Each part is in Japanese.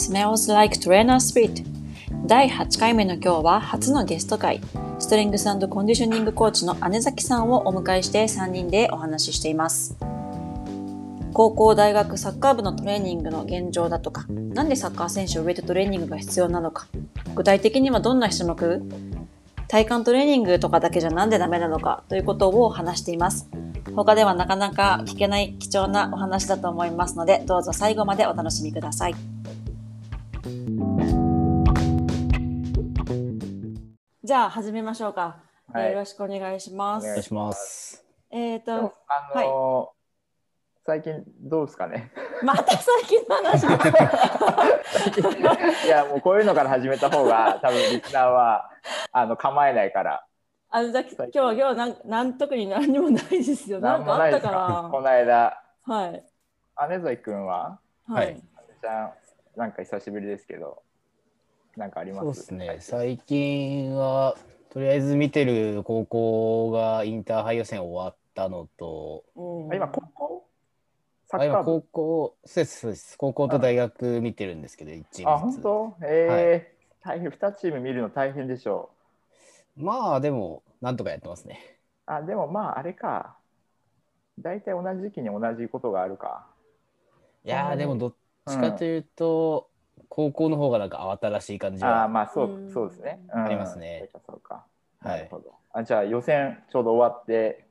Smells Like Trainer Speed 第8回目の今日は初のゲスト会。ストレングスコンディショニングコーチの姉崎さんをお迎えして3人でお話ししています。高校大学サッカー部のトレーニングの現状だとかなんでサッカー選手ウェイトトレーニングが必要なのか具体的にはどんな種目体幹トレーニングとかだけじゃなんでダメなのかということを話しています。他ではなかなか聞けない貴重なお話だと思いますのでどうぞ最後までお楽しみください。じゃあ始めましょうか、はい。よろしくお願いします。お願いします。えっ、でもとあのー最近どうですかね？また最近の話 いやもうこういうのから始めた方が多分リスナーはあの構えないから。あのだ今日は今日はなんなん特に何にもないですよ。なんかあったかこなの間。はい。姉崎君はは？い、はい。姉ちゃんなんか久しぶりですけどなんかあります？そうですね。最近。はとりあえず見てる高校がインターハイ予選終わったのと、うん。あ今高校？サあ今ッカー部？高校そうですそうです。高校と大学見てるんですけど、一チあームずつ。本当？えー。大変2チーム見るの大変でしょまあでもなんとかやってますね。うあでもまああれか。大体同じ時期に同じことがあるか。いやでもどっちかというと、高校の方がなんか慌ただしい感じああは。まあそううんそうですね。ありますねそうかそうか。はないるほど。あじゃあ予選ちょうど終わって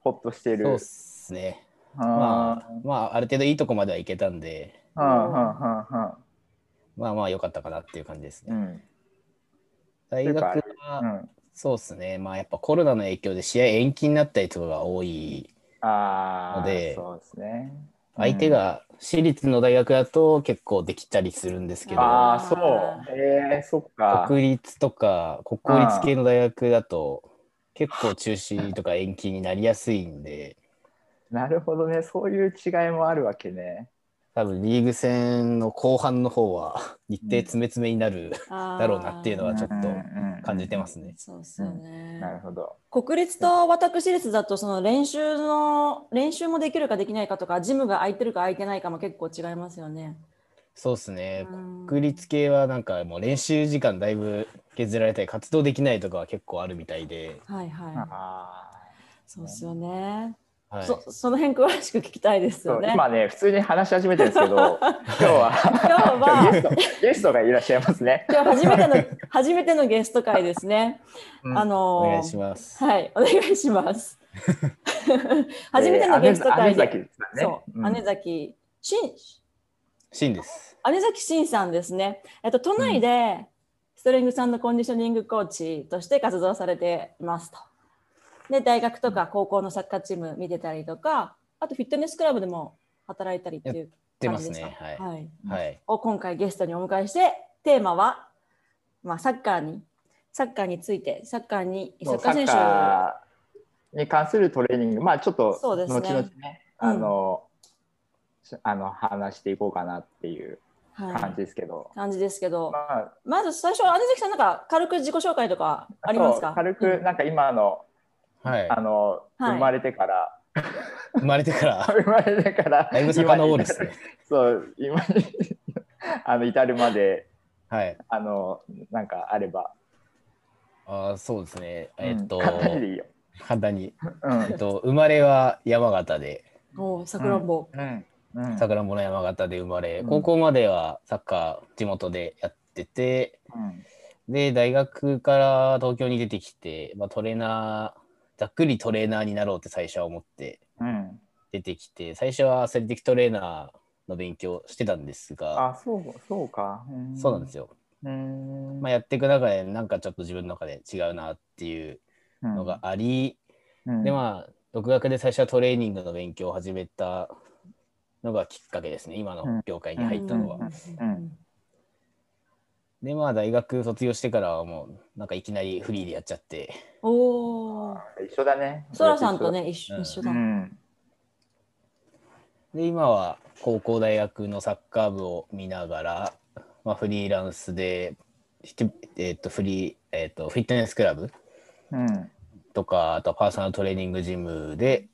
ほっとしてる。そうですね。あまあまあある程度いいとこまではいけたんで、あ、うんうんうんまあまあ良かったかなっていう感じですね。うんうん大学は、うん。そうですね。まあやっぱコロナの影響で試合延期になったりとかが多い。ああ、のでそうですね。相手が私立の大学だと結構できたりするんですけど、ああ、そう。ええそっか。国立とか国公立系の大学だと結構中止とか延期になりやすいんで、なるほどね。そういう違いもあるわけね。多分リーグ戦の後半の方は 日程詰め詰めになるだ だろうなっていうのはちょっとと感じてますね。そうですよね、なるほど。国立と私立だとその練習の練習もできるかできないかとかジムが空いてるか空いてないかも結構違いますよね。そうですね。うん国立系はなんかもう練習時間だいぶ削られたり活動できないとかは結構あるみたいで、はいはい。あそうですよね。はい、そ その辺詳しく聞きたいですよね。今ね、普通に話し始めてるんですけど、今日は今日はゲストゲストがいらっしゃいますね。今日初めての初めてのゲスト会ですね。うんあのお願いします。はいお願いします。初めてのゲスト会えー姉崎で、さんね。そう、ん姉崎しんシンです。姉崎真さんですね。えっと都内でストレングスコンディショニングコーチとして活動されていますと。で大学とか高校のサッカーチーム見てたりとか、あとフィットネスクラブでも働いたりっていう出感じですますねか？。はい。はい。はい。を今回ゲストにお迎えしてテーマは、まあ、サッカーにサッカーについてサッカーにサッカー選手に関するトレーニング、まあちょっとそうですね後々ね、あの、しあの話していこうかなっていうはい感じですけど、感じですけど、まあまず最初姉崎さんなんか軽く自己紹介とかありますか？軽くなんか今の、はい。あの、はい。生まれてから。生まれてから、生まれてからだいぶ遡るですね。そう今にあの至るまではい。あのなんかあれば、あーそうですね。えっと、うん簡単にでいいよ。簡単に。うん。えっと、生まれは山形で、おさくらんぼ、うん。うん。さくらんぼの山形で生まれ、うん。高校まではサッカー地元でやってて、うん。で、大学から東京に出てきて、まあ、トレーナー、ざっくりトレーナーになろうって最初は思ってうん出てきて、最初はアスレティックトレーナーの勉強してたんですが、あそうそうか。うんそうなんですよ。うん。まあ、やっていく中で、なんかちょっと自分の中で違うなっていうのがあり、うん。で、まあ、独学で最初はトレーニングの勉強を始めたのがきっかけですね、今の業界に入ったのは。うんで、まあ、大学卒業してからはもう、なんかいきなりフリーでやっちゃって、おお一緒だね。そらさんとね一緒うん一緒だ、うん。で、今は高校大学のサッカー部を見ながら、まあ、フリーランスで、えっとフリー、えっとフィットネスクラブうん。とか、あとはパーソナルトレーニングジムで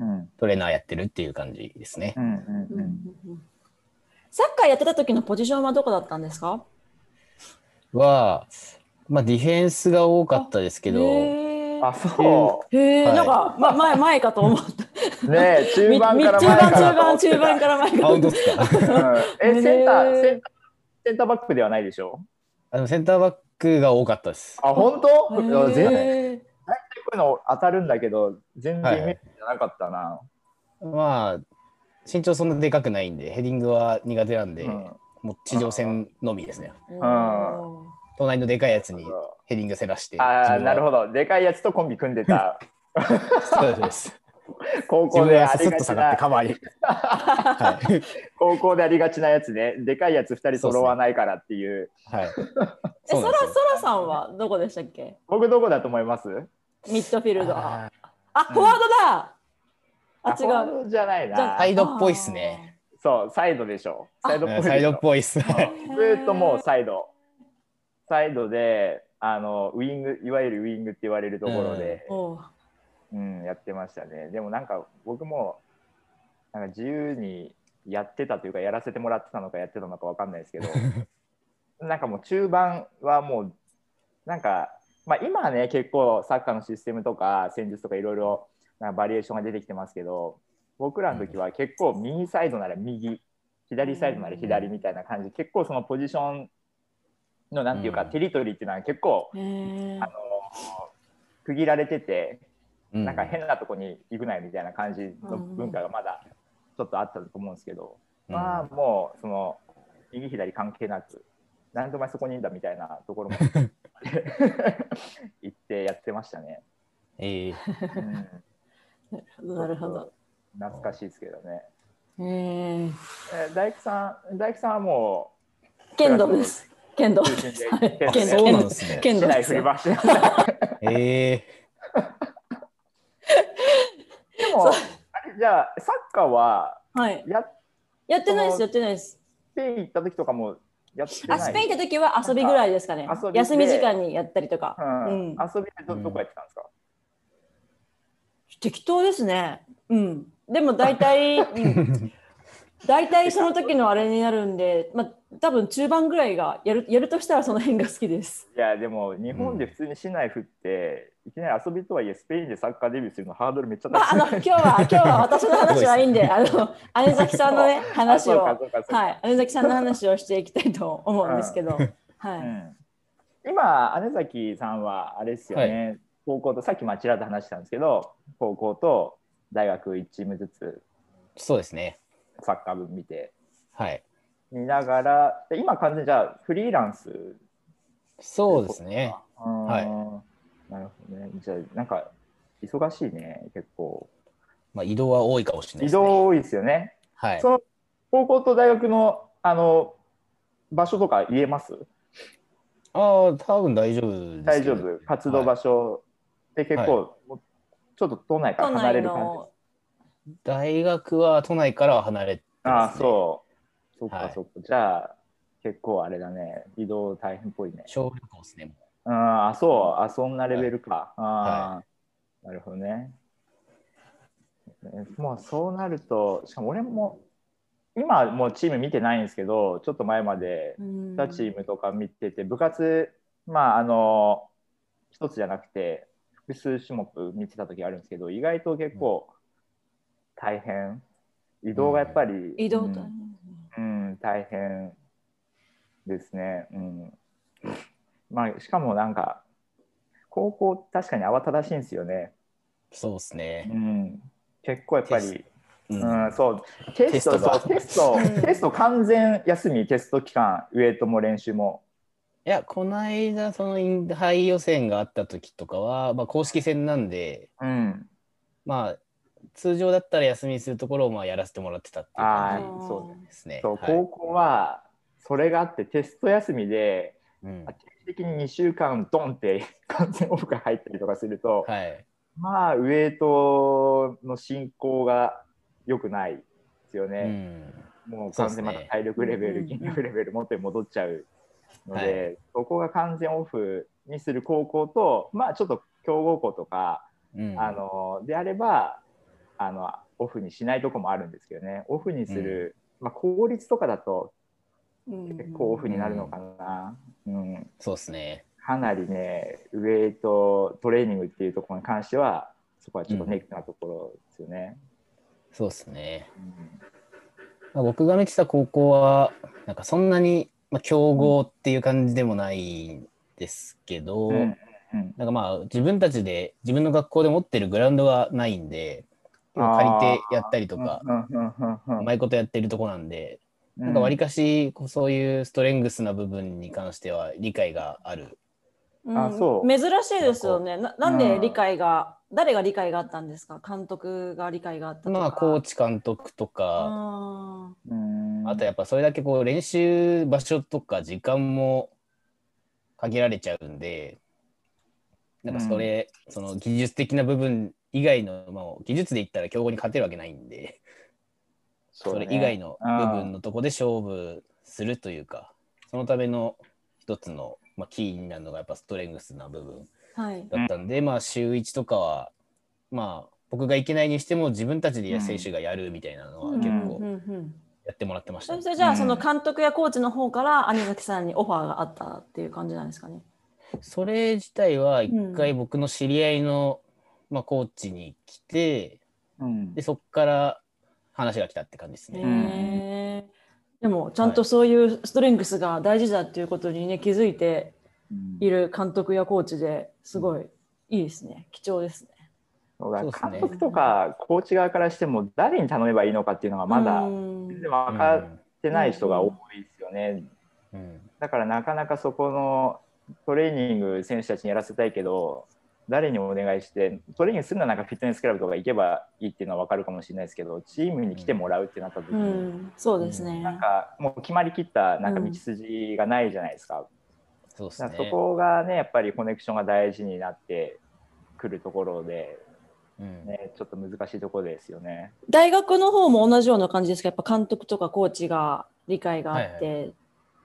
うん。トレーナーやってるっていう感じですね。うん。うん。うんうんうんサッカーやってた時のポジションはどこだったんですか？は、まあ、ディフェンスが多かったですけど、あ、そへえ、はい。なんか、ま、前、前かと思った。う。ねえ中盤からみ前か中盤、中盤、から前かあ、本当ですか？うん。え、センター、センター、センターバックではないでしょ？あのセンターバックが多かったです。あ、本当？全然。こーういうの当たるんだけど、全然イメージじゃなかったな。まあ、身長そんなでかくないんで、ヘディングは苦手なんで、うんもう地上戦のみですね。うん隣のでかいやつにヘディングせらして。ああ、なるほど。ど。でかいやつとコンビ組んでた。そうです。高校でありがちな。高校でありがちなやつね。でかいやつ2人揃わないからっていう。はい。え、そら、そらさんはどこでしたっけ？僕どこだと思います？ミッドフィルダー。ああ、フォワードだあ、違う。ドじゃないじゃあなサ。イドっぽいっすね。そう、サイドでしょ。サイドっぽいサイドっぽいっす。ずーっともうサイド。サイドで、あの、ウイング、いわゆるウイングって言われるところで、おううん、やってましたね。でもなんか僕もなんか自由にやってたというかやらせてもらってたのかやってたのかわかんないですけど なんかもう中盤はもうなんか、まあ、今はね結構サッカーのシステムとか戦術とかいろいろなんかバリエーションが出てきてますけど僕らの時は結構右サイドなら右左サイドなら左みたいな感じ結構そのポジションのなんていうか、うん。テリトリーっていうのは結構あの区切られててうなんか変なとこに行くなよみたいな感じの文化がまだちょっとあったと思うんですけど、うん。まあもうその右左関係なく何でお前そこにいるんだみたいなところも 行ってやってましたね、えーうん、なるほど。懐かしいですけどねへーえ大工さん大工さんはも剣道です。剣道剣道そうなんですね。剣道市内ですよ。振り回してえ でもじゃあサッカーははい。ややってないです、やってないです。スペイン行った時とかもやってない？あ、スペイン行った時は遊びぐらいですかね休み時間にやったりとか。うんうん遊びでどどこやってたんですか、適当ですね。うん。でも大体、うん、大体その時のあれになるんで、まあ多分中盤ぐらいがやるやるとしたらその辺が好きです。いやでも日本で普通に市内振って、いきなり遊びとはいえスペインでサッカーデビューするのハードルめっちゃまああの今日は 今日は私の話はいいんで、あの姉崎さんのね話をはい。姉崎さんの話をしていきたいと思うんですけど、はい。うん今姉崎さんはあれですよね、高校とさっきまあちらっと話したんですけど高校と大学1チームずつそうですね。サッカー部見てはい。見ながらで今完全にじゃあフリーランスそうですね。はいなるほどねじゃあなんか忙しいね結構まあ、移動は多いかもしれない移ですね。動多いですよねはいそ。の高校と大学のあの場所とか言えます？ああ、多分大丈夫ですけど。大丈夫活動場所って結構、もうちょっと都内から離れる感じの。大学は都内からは離れてああます、ね。そう。そっはい。かそっか、じゃあ結構あれだね。移動大変っぽいね。小旅行ですね。もああそう。あそんなレベルか、ああ、はなるほどね。えもうそうなるとしかも俺も今はもうチーム見てないんですけどちょっと前までうん。2チームとか見てて、部活まああの一つじゃなくて複数種目見てた時あるんですけど意外と結構大変移動がやっぱり、移動と、うんうん、大変ですね。うん。まあ、しかもなんか、高校確かに慌ただしいんですよね。うそうですうね。ん。結構やっぱり、ううん、そう、テスト、テストがそうテストうん、テスト完全休み、テスト期間、ウエイトも練習も。いや、この間、そのインハイ予選があった時とかは、まあ、公式戦なんで、うん。まあ、通常だったら休みするところをまあやらせてもらってたっていうあ感あ、そう。じですね。そう、はい高校は、それがあって、テスト休みで、うん定期的に2週間、ドンって完全オフが入ったりとかすると、はい。まあ、ウエイトの進行が良くないですようね。ん。もう完全にまた体力レベル、うん筋力レベル元に戻っちゃうのはで、そこが完全オフにする高校と、まあちょっと強豪校とか、うんあのであればあの、オフにしないとこもあるんですけどね、オフにするまあ、効率とかだとうん結構オフになるのかな。うん、そうですね。かなりね、ウェイトトレーニングっていうところに関しては、そこはちょっとネックなところですよね。そうですね。僕が見てた高校は、なんかそんなに、まあ、強豪っていう感じでもないんですけど、うん。うん。なんかまあ自分たちで自分の学校で持ってるグラウンドがないんで、借りてやったりとか、うまいことやってるとこなんで、うん。なんかわりかしこうそういうストレングスな部分に関しては理解がある。うん。あそう。珍しいですよね。ななんで理解が、誰が理解があったんですか？監督が理解があったとか。まあコーチ監督とか、あとやっぱそれだけこう練習場所とか時間も限られちゃうんで、なんかそれ、その技術的な部分以外の、まあ、技術で言ったら強豪に勝てるわけないんで、そだねれ以外の部分のとこで勝負するというか、そのための一つの、まあ、キーになるのがやっぱストレングスな部分。だったんで、まあ週1とかは、まあ僕がいけないにしても自分たちで選手がやるみたいなのは結構うんうんうん。やってもらってました。ね、そしてじゃあ、うん。その監督やコーチの方から兄崎さんにオファーがあったっていう感じなんですかね？それ自体は一う回僕の知り合いの、まあ、コーチに来てうん。でそこから話が来たって感じですへね。えでもちゃんとそういうストレングスが大事だっていうことにね気づいている監督やコーチですごいいいですね。貴重ですね。そうだそうですね。監督とかコーチ側からしても誰に頼めばいいのかっていうのがまだうん。全然分かってない人が多いですよね。うん。うん。だからなかなかそこのトレーニング選手たちにやらせたいけど誰にお願いしてトレーニングするのはなんかフィットネスクラブとか行けばいいっていうのは分かるかもしれないですけどチームに来てもらうってなった時うに、ん、そうですね。なんかもう決まりきったなんか道筋がないじゃないですか。そうですね。そこがねやっぱりコネクションが大事になってくるところで、うん。ね、ちょっと難しいところですよね。大学の方も同じような感じですか？やっぱ監督とかコーチが理解があってはいっ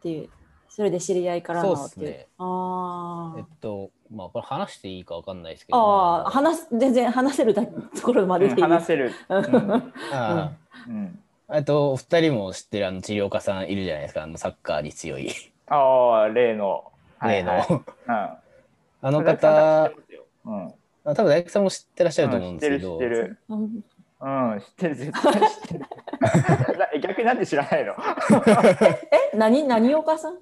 ていう、それで知り合いからのそうっすね。っていう。あえっーとまあこれ話していいかわかんないですけど。あー、話す全然話せるだところまででいい。話せる、うん。あうん、ーあとお二人も知ってるあの治療家さんいるじゃないですか。あのサッカーに強い。ああ例の例の、はいはいうん あの方うんあ多分大学さんも知ってらっしゃると思うんですけど、知ってる知ってる。うんうん、知ってる、絶対知ってる。な 逆になんで知らないの？え、何、何岡さん？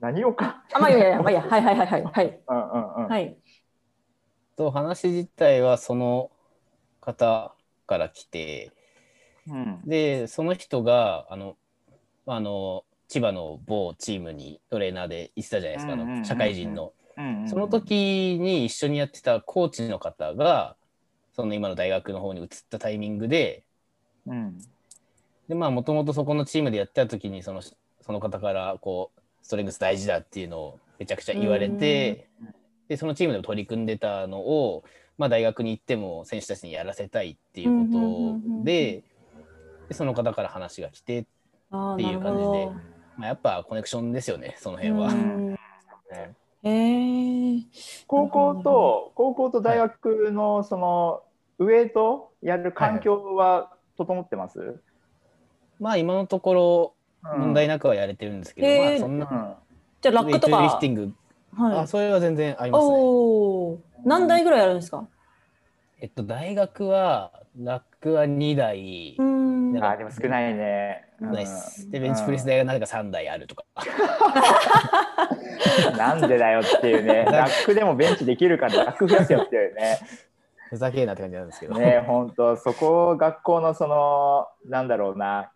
何をか。あ、まあいいやいや、まあいいや、はいはいはいはい。はい。うんうんうん。はい。と話自体はその方から来てうんでその人があのあの千葉の某チームにトレーナーで行ってたじゃないですか、あうんうん社会人の。うんうんその時に一緒にやってたコーチの方がその今の大学の方に移ったタイミングでうん。でまあもともとそこのチームでやってた時にそのその方からこうストレングス大事だっていうのをめちゃくちゃ言われてうんでそのチームでも取り組んでたのを、まあ、大学に行っても選手たちにやらせたいっていうことででその方から話が来て、っていう感じで。ど。まあ、やっぱコネクションですよねその辺は。うんねへえ。高校と高校と大学のそのウエイトやる環境は整ってます？まあ今のところうん問題なくはやれてるんですけど、へーまあそんなうんじゃあラックとか。リフティング、はい。あそれは全然ありますね。おお。何台ぐらいあるんですか？えっと大学はラックは2台、うん。あでも少ないね。ないっすでベンチプレス台がなぜか3台あるとか。う んなんでだよっていうね。ラックでもベンチできるからラック増やせよっていうね。ふざけえなって感じなんですけど。ね本当そこを学校のそのなんだろうな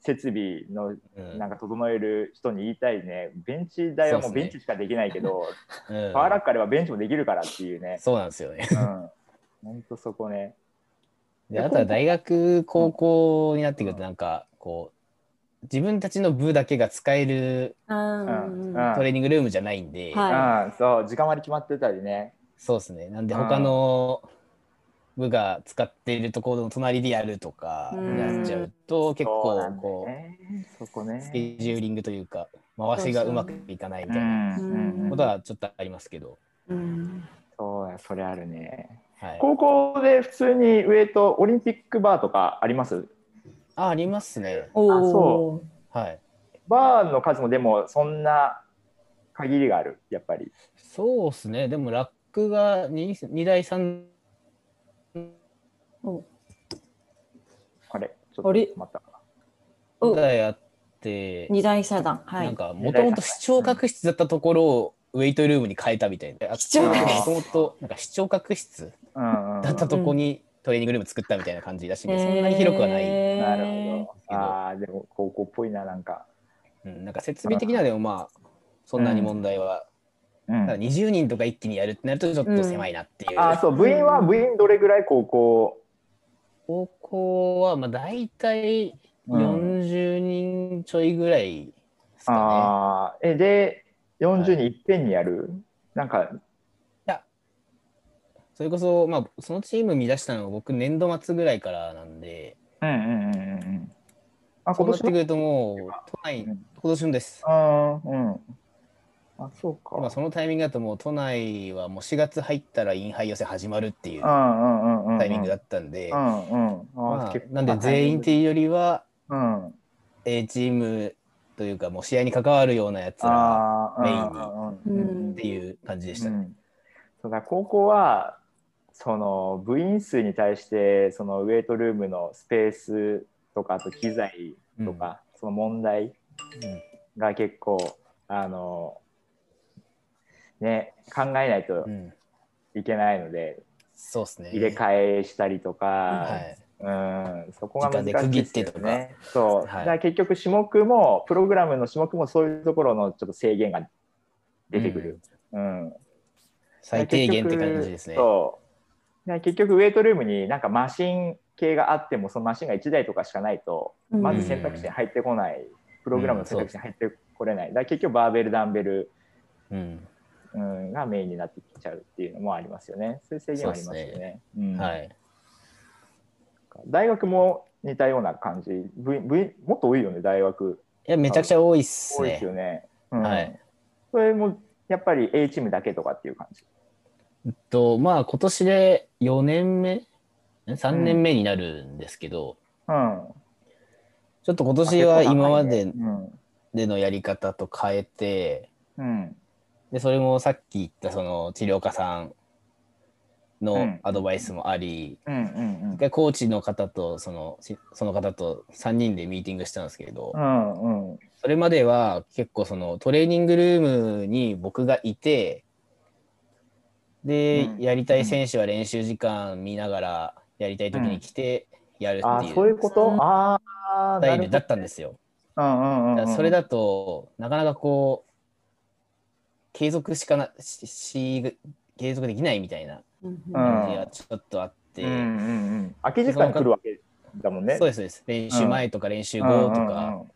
設備のうんなんか整える人に言いたいね。ベンチ台はもうベンチしかできないけど、うんパワーラックあればベンチもできるからっていうね。そうなんですよね。うん。本当そこね。であとは大学高校になってくるとなんかこう自分たちの部だけが使えるトレーニングルームじゃないんで、はい。うん、そう時間割り決まってたりね。そうですね。なんでうん他の部が使っているところの隣でやるとかうん。やっちゃうと結構こうね。そこね。スケジューリングというか回しがうまくいかないみうたいなことはちょっとありますけど、うん。そうや、それあるね。はい、高校で普通にウエイトオリンピックバーとかあります？あ、ありますね。おそはい。バーの数もでもそんな限りがある、やっぱり。そうですね。でもラックが 2, 2台3おあれちょっとあれ？また。お台あって、二大遮断。はいなん。かもともと視聴覚室だったところをウェイトルームに変えたみたいな。視聴覚室もともとなんか視聴覚室だったとこにトレーニングルーム作ったみたいな感じらしいんで、そんなに広くはない。なるほど。ああ、でも高校っぽいな、なんか。うん、なんか設備的にはでもまあ、そんなに問題は、うんただ20人とか一気にやるってなるとちょっと狭いなっていう。ああ、そう、部員は、部員どれぐらい高校？高校はまあ大体40人ちょいぐらいですかね。ああ、え、で、40人いっぺんにやる、なんか、それこそ、まあ、そのチーム見出したのは僕年度末ぐらいからなんで、うんうんうんうんうん。あ、そう今年ってくるともう都内、うん今年のです。あーうん。あ、そうか。まあ、そのタイミングだともう都内はもう4月入ったらインハイ予選始まるっていう。タイミングだったんで、なんで全員っていうよりはうん。A チームというかもう試合に関わるようなやつらメインにうんっていう感じでしたね。うんそうだ高校はその部員数に対してそのウェイトルームのスペースとかあと機材とか、その問題が結構あのね考えないとうんうんいけないので、そうですね。入れ替えしたりとか、はい。うん、そこが難しいで区切ってとかですよね。そう、はい結局種目もプログラムの種目もそういうところのちょっと制限が出てくる。うん最低限って感じですね。そ結局ウェイトルームになんかマシン系があってもそのマシンが1台とかしかないとうん。まず選択肢に入ってこない、プログラムの選択肢に入ってこれない。だから結局バーベルダンベル、うん。うん、がメインになってきちゃうっていうのもありますよね。そういう制限はありますよそうね。うん。はい。大学も似たような感じ。部員部員もっと多いよね大学。いや、めちゃくちゃ多いっすね。多いです。よね、うん。はい。それもやっぱり A チームだけとかっていう感じえっと、まあ、今年で4年目 ?3 年目になるんですけど、うん。ちょっと今年は今までうん。でのやり方と変えて、うん。で、それもさっき言ったその治療家さんのうん。アドバイスもあり、うんうん一回コーチの方とそのしその方と3人でミーティングしたんですけれど、うんうんうん。それまでは結構そのトレーニングルームに僕がいてで、うん。やりたい選手は練習時間見ながらやりたい時に来てやるあっていそういううこと、うん。ああスタイルだったんですよ。うんうんそれだとなかなかこう継続しかなしし継続できないみたいなうん感じがちょっとあって、うんうんうん、空き時間に来るわけだもんね。そうですそうです。練習前とか練習後とか、うんうんうん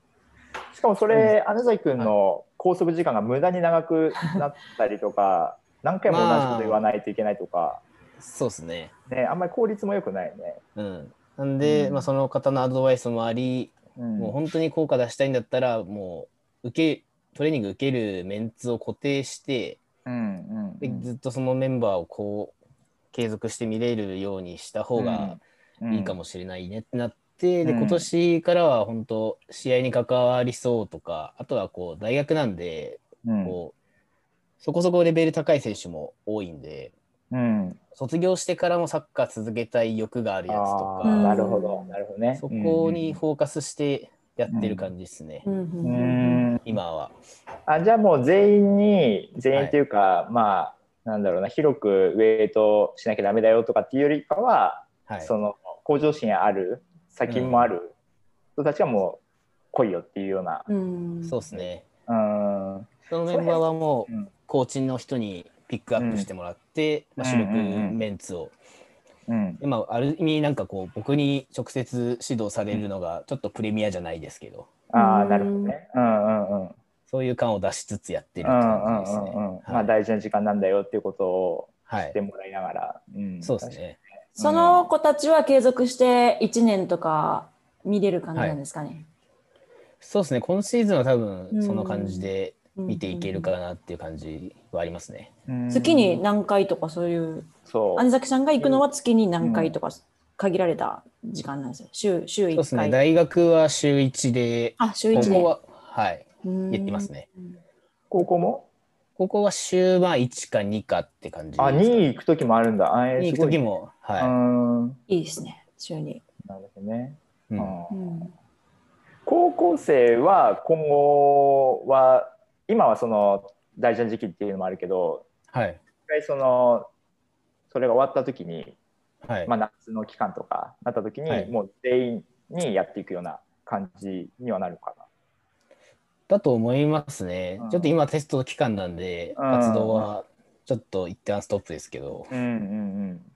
しかもそれ、姉崎君の拘束時間が無駄に長くなったりとか、何回も同じこと言わないといけないとか、そうですね。ね、あんまり効率も良くないね。うん、なんで、うん。まあ、その方のアドバイスもあり、うん。もう本当に効果出したいんだったらもう受けトレーニング受けるメンツを固定してうんうんでずっとそのメンバーをこう継続して見れるようにした方がいいかもしれないねってなって、でうん。今年からは本当試合に関わりそうとかあとはこう大学なんでうん。こうそこそこレベル高い選手も多いんでうん、卒業してからもサッカー続けたい欲があるやつとあか、ーなるほど、なるほどね。そこにフォーカスしてやってる感じですね、うんうんううんん今は。あじゃあもう全員に全員っていうか、まあなんだろうな広くウェイトしなきゃダメだよとかっていうよりかは、はい、その向上心ある先もある人たちはもう来いよっていうような。うん。そうですね。うん。そのメンバーはもううんコーチの人にピックアップしてもらって、まあ、主力うんうんうんメンツを、うんでまあ、ある意味なんかこう僕に直接指導されるのがちょっとプレミアじゃないですけどああなるほどね。うんうんうん。うんそういう感を出しつつやってるってうんうん感じですね。うんうん。まあはい大事な時間なんだよっていうことをはいしてもらいながら。うんそうです。ね。その子たちは継続して1年とか見れる感じなんですかね。そうですね。今シーズンは多分その感じでうん見ていけるかなっていう感じはありますね。うん月に何回とかそういうそう姉崎さんが行くのは月に何回とか限られた時間なんですよ。週週1そうですね。回。大学は週1で、あ、週1で。高校は、はい、うんやってますね。高校も？高校は週まあ1か2かって感じあ、か2位行くときもあるんだ。あえーに行く時。も、はーん。いいですね、週に。なるほどね。高校生は今後は今はその大事な時期っていうのもあるけどはい。一回そのそれが終わった時に、はい。まあ、夏の期間とかなった時に、はいもう全員にやっていくような感じにはなるかだと思いますね。うんちょっと今テスト期間なんで、うん活動はちょっと一旦ストップですけど、な。うんうんうん。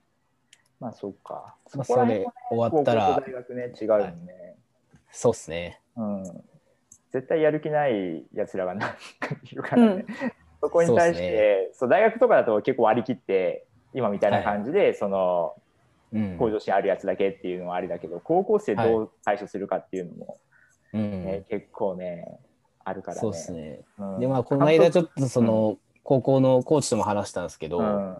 まあそうか。まあ、それ終わったら大、学ね違うよね。そうですね。うん。絶対やる気ないやつらが何かいるからね。そこに対してそうっそう、大学とかだと結構割り切って今みたいな感じで、そのうん。向上心あるやつだけっていうのはありだけど高校生どう対処するかっていうのも、うんね結構ねあるからね。そうですね。うんで、まあ、この間ちょっとその、高校のコーチとも話したんですけど、うん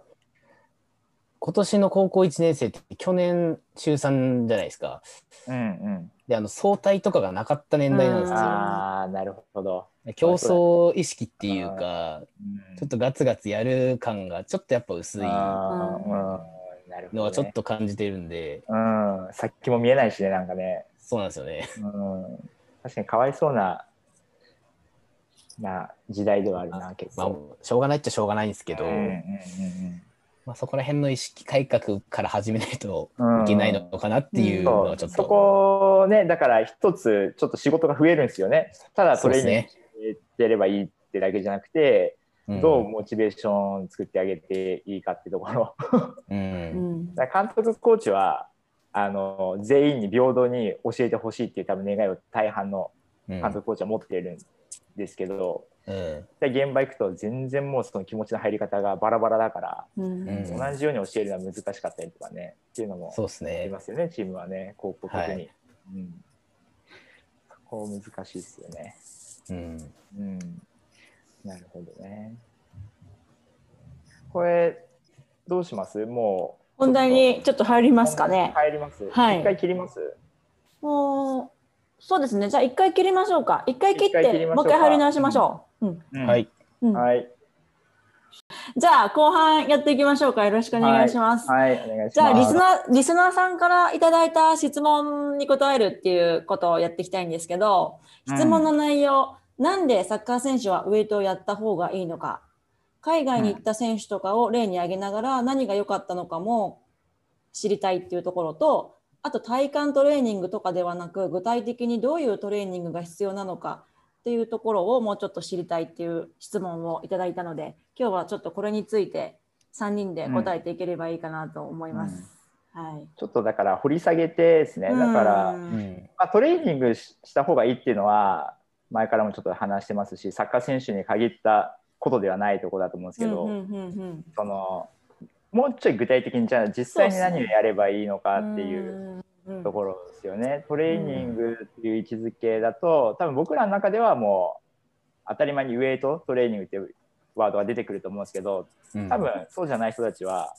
今年の高校1年生って去年中3じゃないですか。うんうん、で、あの、相対とかがなかった年代なんですよ。ああなるほど。競争意識っていうか、うんちょっとガツガツやる感がちょっとやっぱ薄いのあーうんなるほど、ね、はちょっと感じてるんで、うん、先も見えないしねなんかね、そうなんですよね。うん、確かにかわいそうなな時代ではあるな結まあ構。、しょうがないっちゃしょうがないんですけど、うんうんまあ、そこら辺の意識改革から始めないといけないのかなっていうのそはちょっと、うそこねだから一つちょっと仕事が増えるんですよね。ただトレーニングしてればいいってだけじゃなくて、うん。どうモチベーション作ってあげていいかっていうところ。ううん 監督コーチはあの全員に平等に教えてほしいっていう多分願いを大半のうん。監督コーチは持っているんですけど、うんで現場行くと全然もうその気持ちの入り方がバラバラだから、うん。うん同じように教えるのは難しかったりとかねっていうのもそうですありね。ますよねチームはね高校特に、はい。うん、そこ難しいですよね。うん、うん。なるほどね。これどうします？もう本題にちょっと入りますかね。入ります。はい。一回切ります？もうそうですね。じゃあ一回切りましょうか。一回切ってもう一回入り直しましょう。うんうんはい。うんはいじゃあ後半やっていきましょうか。よろしくお願いします。はいお願いしますじゃあリスナーリスナーさんからいただいた質問に答えるっていうことをやっていきたいんですけど、質問の内容、なんでサッカー選手はウェイトをやった方がいいのか、海外に行った選手とかを例に挙げながら何が良かったのかも知りたいっていうところと、あと体幹トレーニングとかではなく、具体的にどういうトレーニングが必要なのかっていうところをもうちょっと知りたいっていう質問をいただいたので、今日はちょっとこれについて3人で答えていければいいかなと思います。はい。ちょっとだから掘り下げてですね。だから、うん。うんまあ、トレーニングしした方がいいっていうのは前からもちょっと話してますしサッカー選手に限ったことではないところだと思うんですけど、うんうんうん。そのもうちょい具体的にじゃあ実際に何をやればいいのかうんっていううんところですよね。トレーニングっていう位置づけだと多分僕らの中ではもう当たり前にウェイトトレーニングっていうワードが出てくると思うんですけどうん。多分そうじゃない人たちは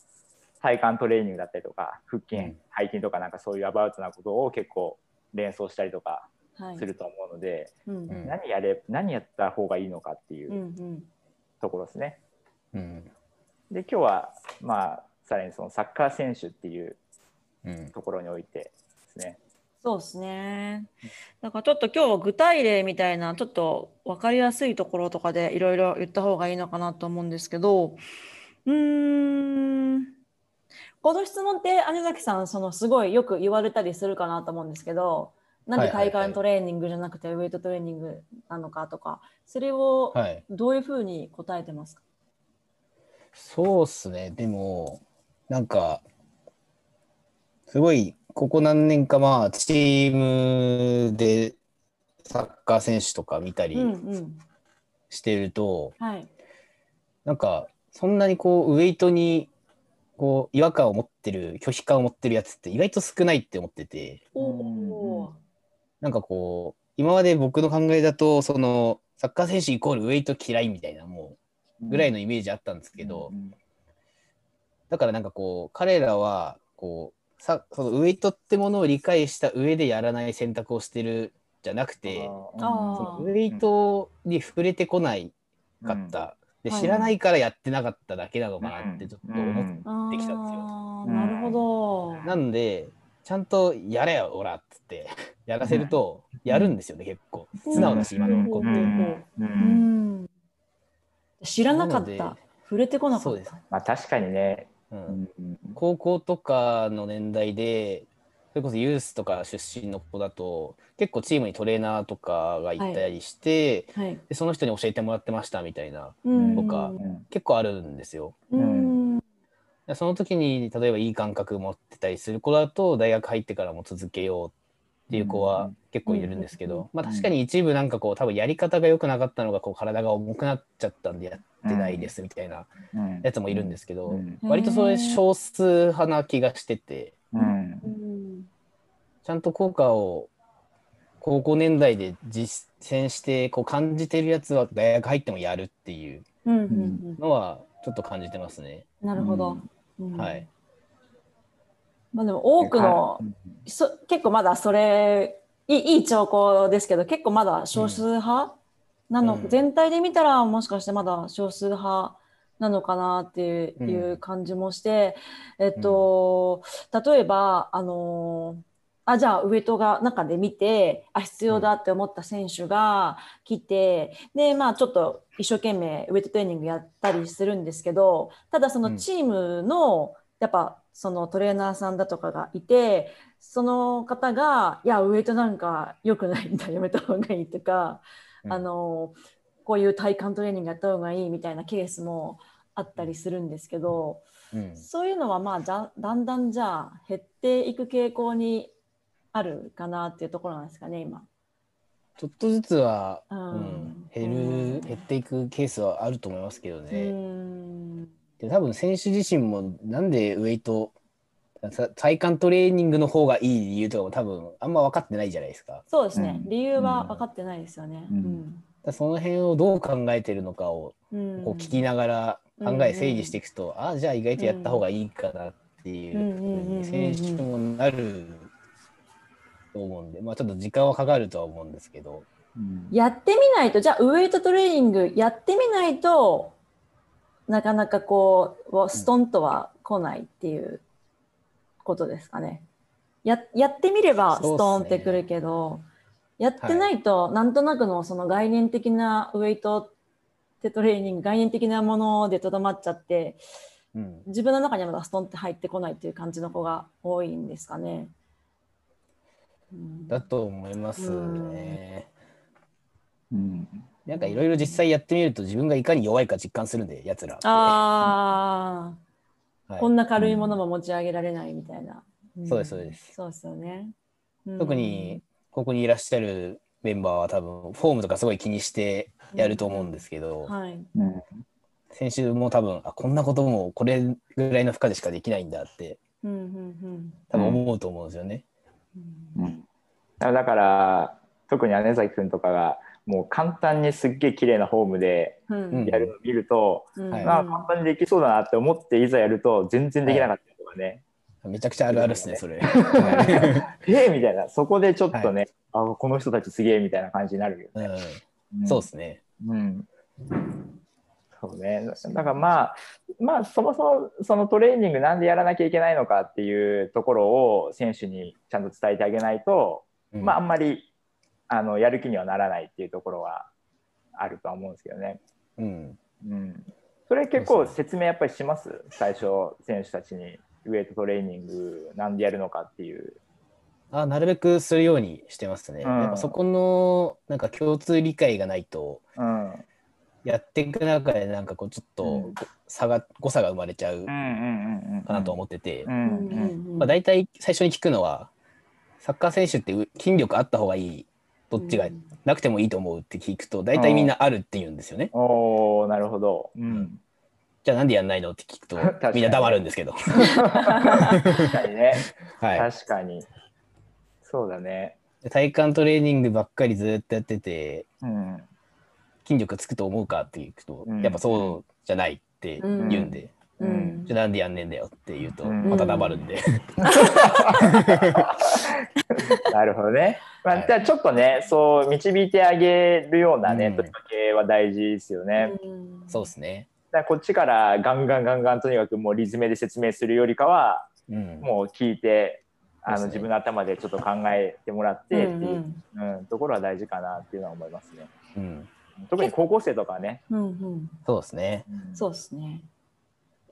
体幹トレーニングだったりとか腹筋、うん。背筋とかなんかそういうアバウトなことを結構連想したりとかはい。すると思うので、うんうん。何やれ何やった方がいいのかっていうところですね。うんで今日はまあさらにそのサッカー選手っていううんところにおいてですね。そうですね。だからちょっと今日は具体例みたいなちょっと分かりやすいところとかでいろいろ言った方がいいのかなと思うんですけど、うーん、この質問って姉崎さんそのすごいよく言われたりするかなと思うんですけど、なんで体幹トレーニングじゃなくてウェイトトレーニングなのかとか、それをはい。どういうふうに答えてますか？そうっすね。でも、なんか、すごい、ここ何年かまあ、チームでサッカー選手とか見たりうんうん。してると、はい。なんか、そんなにこう、ウェイトに、こう、違和感を持ってる、拒否感を持ってるやつって意外と少ないって思ってて。なんかこう、今まで僕の考えだと、その、サッカー選手イコールウェイト嫌いみたいな、もう、ぐらいのイメージあったんですけど、うんだからなんかこう、彼らは、こう、さそのウエイトってものを理解した上でやらない選択をしてるじゃなくて、あそのウエイトに触れてこないかった、ではい。知らないからやってなかっただけなのかなってちょっと思っあできたんですよ。なるほど。なんで、ちゃんとやれよ、おらっつって、やらせると、やるんですよね、結構。素直だし、今の子って。知らなかった。触れてこなかっそうですた。まあ確かにね。ううんん高校とかの年代で、それこそユースとか出身の子だと、結構チームにトレーナーとかがいたりして、はい。でその人に教えてもらってましたみたいな、うんとか結構あるんですよ。うん。でその時に、例えばいい感覚持ってたりする子だと、大学入ってからも続けようっていう子は結構いるんですけうんど、まあ確かに一部なんかこう、多分やり方が良くなかったのが、こう体が重くなっちゃったんでやってないですみたいなうんやつもいるんですけど、うん割とそれ少数派な気がしてて、ちゃんと効果を高校年代で実践してこう感じてるやつは大学入ってもやるっていうのはちょっと感じてますね。なるほど。うん。はい。まあでも多くのそ結構まだそれいいいい兆候ですけど結構まだ少数派なの、うん。全体で見たらもしかしてまだ少数派なのかなっていう,、感じもしてえっと、例えばあのあじゃあウエイトが中で見てあ必要だって思った選手が来て、でまあちょっと一生懸命ウエイトトレーニングやったりするんですけどただそのチームの、やっぱそのトレーナーさんだとかがいてその方が「いやウエイトなんか良くないんだやめた方がいい」とか、うん。あのこういう体幹トレーニングやった方がいいみたいなケースもあったりするんですけどうん。そういうのはまあじゃだんだんじゃあ減っていく傾向にあるかなっていうところなんですかね今。ちょっとずつは、ううんん減うん。る減っていくケースはあると思いますけどうね。んで多分選手自身もなんでウェイトさ体幹トレーニングの方がいい理由とかも多分あんま分かってないじゃないですか。そうですね、うん。理由は分かってないですよね。うん。らその辺をどう考えてるのかをうん。こう聞きながら考うんえ整理していくと、ああじゃあ意外とやった方がいいかなっていう選手もなると思うんで、まあちょっと時間はかかるとは思うんですけど、うん。やってみないとじゃあウエイトトレーニングやってみないとなかなかこうストンとは来ないっていうことですかね。ややってみればストンってくるけど、やってないとなんとなくのその概念的なウエイトってトレーニング概念的なものでとどまっちゃってうん、自分の中にはまだストンって入ってこないっていう感じの子が多いんですかね。うん。だと思いますね。うんなんかいろいろ実際やってみると自分がいかに弱いか実感するんで、やつら。ああ、はいこんな軽いものも持ち上げられないみたいな。んそうですそうですそうですよね。うん特にここにいらっしゃるメンバーは多分フォームとかすごい気にしてやると思うんですけど、はい。うん先週も多分あこんなこともこれぐらいの負荷でしかできないんだってうんうん多分思うと思うんですよね。うんうんだから特に姉崎君とかがもう簡単にすっげえ綺麗なフォームでうん。うん。やるのを見ると、うん。はい。まあ簡単にできそうだなって思っていざやると全然できなかったりとかね、めちゃくちゃあるあるですね、それ。ええみたいな。そこでちょっとね、あこの人たちすげえみたいな感じになるよね。うん、そうですね。うん。そうね。だからまあ、まあ、そもそもそのトレーニングなんでやらなきゃいけないのかっていうところを選手にちゃんと伝えてあげないと、うん。まあ、あんまりあのやる気にはならないっていうところはあるとは思うんですけどね。うん、うん。それ結構説明やっぱりします？最初、選手たちにウェイトトレーニングなんでやるのかっていう。あなるべくするようにしてますね。うんやっぱそこのなんか共通理解がないとうん。やっていく中でなんかこうちょっうんと差が誤差が生まれちゃううんうんうんうん。かなと思ってて、うんうんうんまあ、大体最初に聞くのはサッカー選手ってう筋力あった方がいいどっちがなくてもいいと思うって聞くと大体みんなあるって言うんですよね。おおなるほど。うん。じゃあなんでやんないのって聞くと みんな黙るんですけど。確かにね。はい、確かに。そうだね。で体幹トレーニングばっかりずっとやっててうん。筋力つくと思うかって聞くと、うんやっぱそうじゃないって言うんで、うんじゃあなんでやんねえんだよって言うと、うんまた黙るんで。なるほどね。まあ、はいじゃあちょっとね、そう導いてあげるようなね、うん問いかけは大事ですよね。うんそうですね。だからこっちからガンガンガンガンとにかくもうリズムで説明するよりかは、うん。もう聞いて、あのね自分の頭でちょっと考えてもらってっていう、うんうんところは大事かなっていうのは思いますね。うん。特に高校生とかはね。うんうんそうですね。そうですね。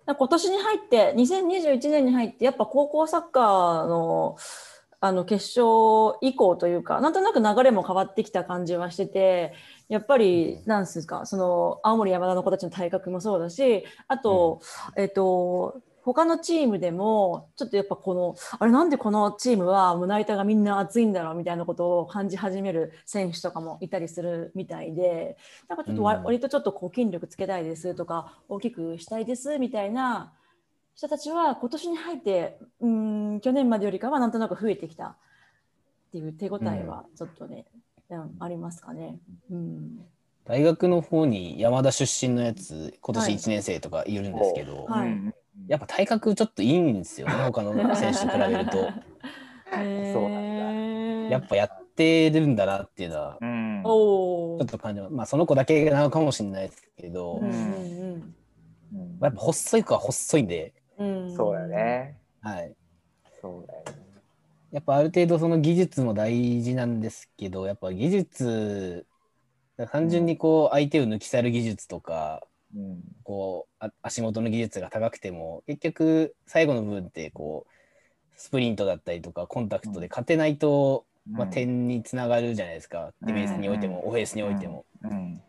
今年に入って2021年に入ってやっぱ高校サッカーのあの決勝以降というかなんとなく流れも変わってきた感じはしててやっぱりうん。なんですかその青森山田の子たちの体格もそうだしあと、えっと他のチームでもちょっとやっぱこのあれなんでこのチームは胸板がみんな熱いんだろうみたいなことを感じ始める選手とかもいたりするみたいでなんかちょっと割とちょっとこう筋力つけたいですとか大きくしたいですみたいな人たちは今年に入ってうん去年までよりかはなんとなく増えてきたっていう手応えはちょっとね、うんありますかね。うん大学の方に山田出身のやつ、今はい年1年生とかいるんですけど、はいうんやっぱ体格ちょっといいんですよね、他の選手と比べると。そうなんやっぱやってるんだなっていうのは、うんちょっと感じます。まあ、その子だけなのかもしれないですけど、うんやうんっぱ細い子は細いんで、うんうんそうだよ。ね。はい。そうだよね。やっぱある程度その技術も大事なんですけど、やっぱ技術、単純にこう相手を抜き去る技術とか、うん。こうあ足元の技術が高くても結局最後の部分ってこうスプリントだったりとかコンタクトで勝てないと、まあ、点につながるじゃないですか、ディフェンスにおいても、うん。オフェンスにおいても、うん。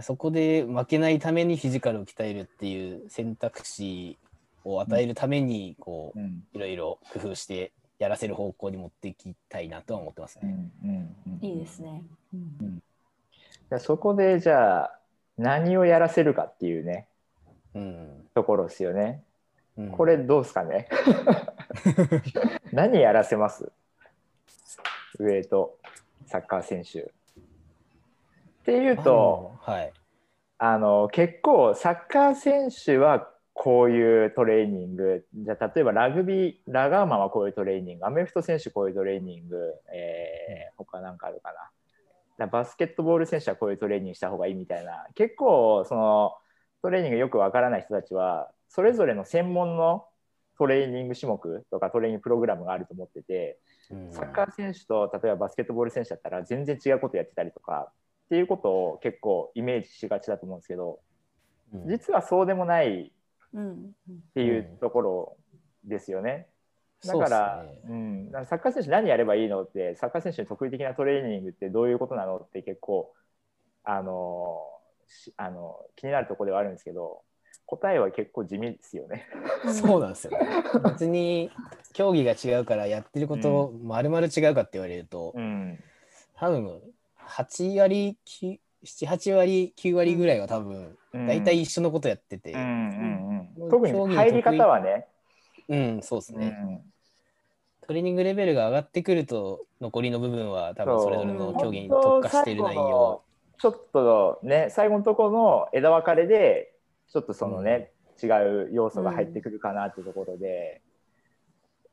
そこで負けないためにフィジカルを鍛えるっていう選択肢を与えるためにこううん。いろいろ工夫してやらせる方向に持っていきたいなとは思ってますうね。ん。うん。うん。いいですね。うんじゃあそこでじゃあ何をやらせるかっていうねうん。ところですよね。うん。これどうですかね？何やらせます？ウエイトサッカー選手。っていうとはい。あの結構サッカー選手はこういうトレーニング。じゃあ例えばラグビーラガーマンはこういうトレーニング。アメフト選手こういうトレーニング、えー、他なんかあるかな？バスケットボール選手はこういうトレーニングした方がいいみたいな。結構そのトレーニングよくわからない人たちはそれぞれの専門のトレーニング種目とかトレーニングプログラムがあると思っててうん。サッカー選手と例えばバスケットボール選手だったら全然違うことやってたりとかっていうことを結構イメージしがちだと思うんですけどうん。実はそうでもないうん。っていうところですよね。だからね。うん、サッカー選手何やればいいのってサッカー選手に得意的なトレーニングってどういうことなのって結構あのしあの気になるところではあるんですけど答えは結構地味ですよね。そうなんですよ、ね。別に競技が違うからやってることまるまる違うかって言われると、うん、多分8割9 78割9割ぐらいは多分うん。大体一緒のことやってて、うんうんううんん、特に入り方はね、うん、そうですね、うんトレーニングレベルが上がってくると残りの部分は多分それぞれの競技に特化している内容。ちょっとね最後のところの枝分かれでちょっとそのね、違う要素が入ってくるかなっていうところで、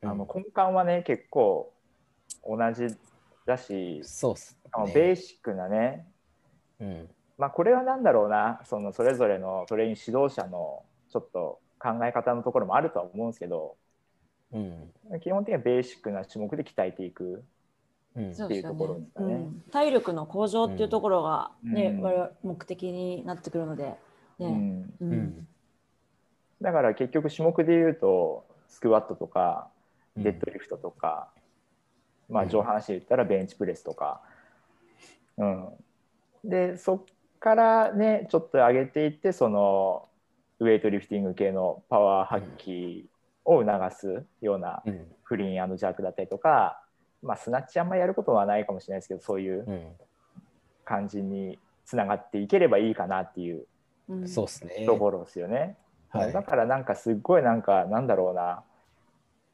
あの根幹はね結構同じだし、そうっすあのね。ベーシックなねうんまあこれは何だろうなそのそれぞれのトレーニング指導者のちょっと考え方のところもあるとは思うんですけどうん。基本的にはベーシックな種目で鍛えていく。っていうところですかね。うん。体力の向上っていうところが、ねうん。我々目的になってくるので、ね。うん。だから結局種目で言うとスクワットとかうん。デッドリフトとか、まあうん。上半身で言ったらベンチプレスとか、うん、でそっからねちょっと上げていってそのウエイトリフティング系のパワー発揮を促すようなうん。クリーンジャークだったりとか、まあ、スナッチあんまやることはないかもしれないですけどそういううん。感じにつながっていければいいかなっていううん。そうですね。ところですよね。はい。だからなんかすっごいなんかなんだろうな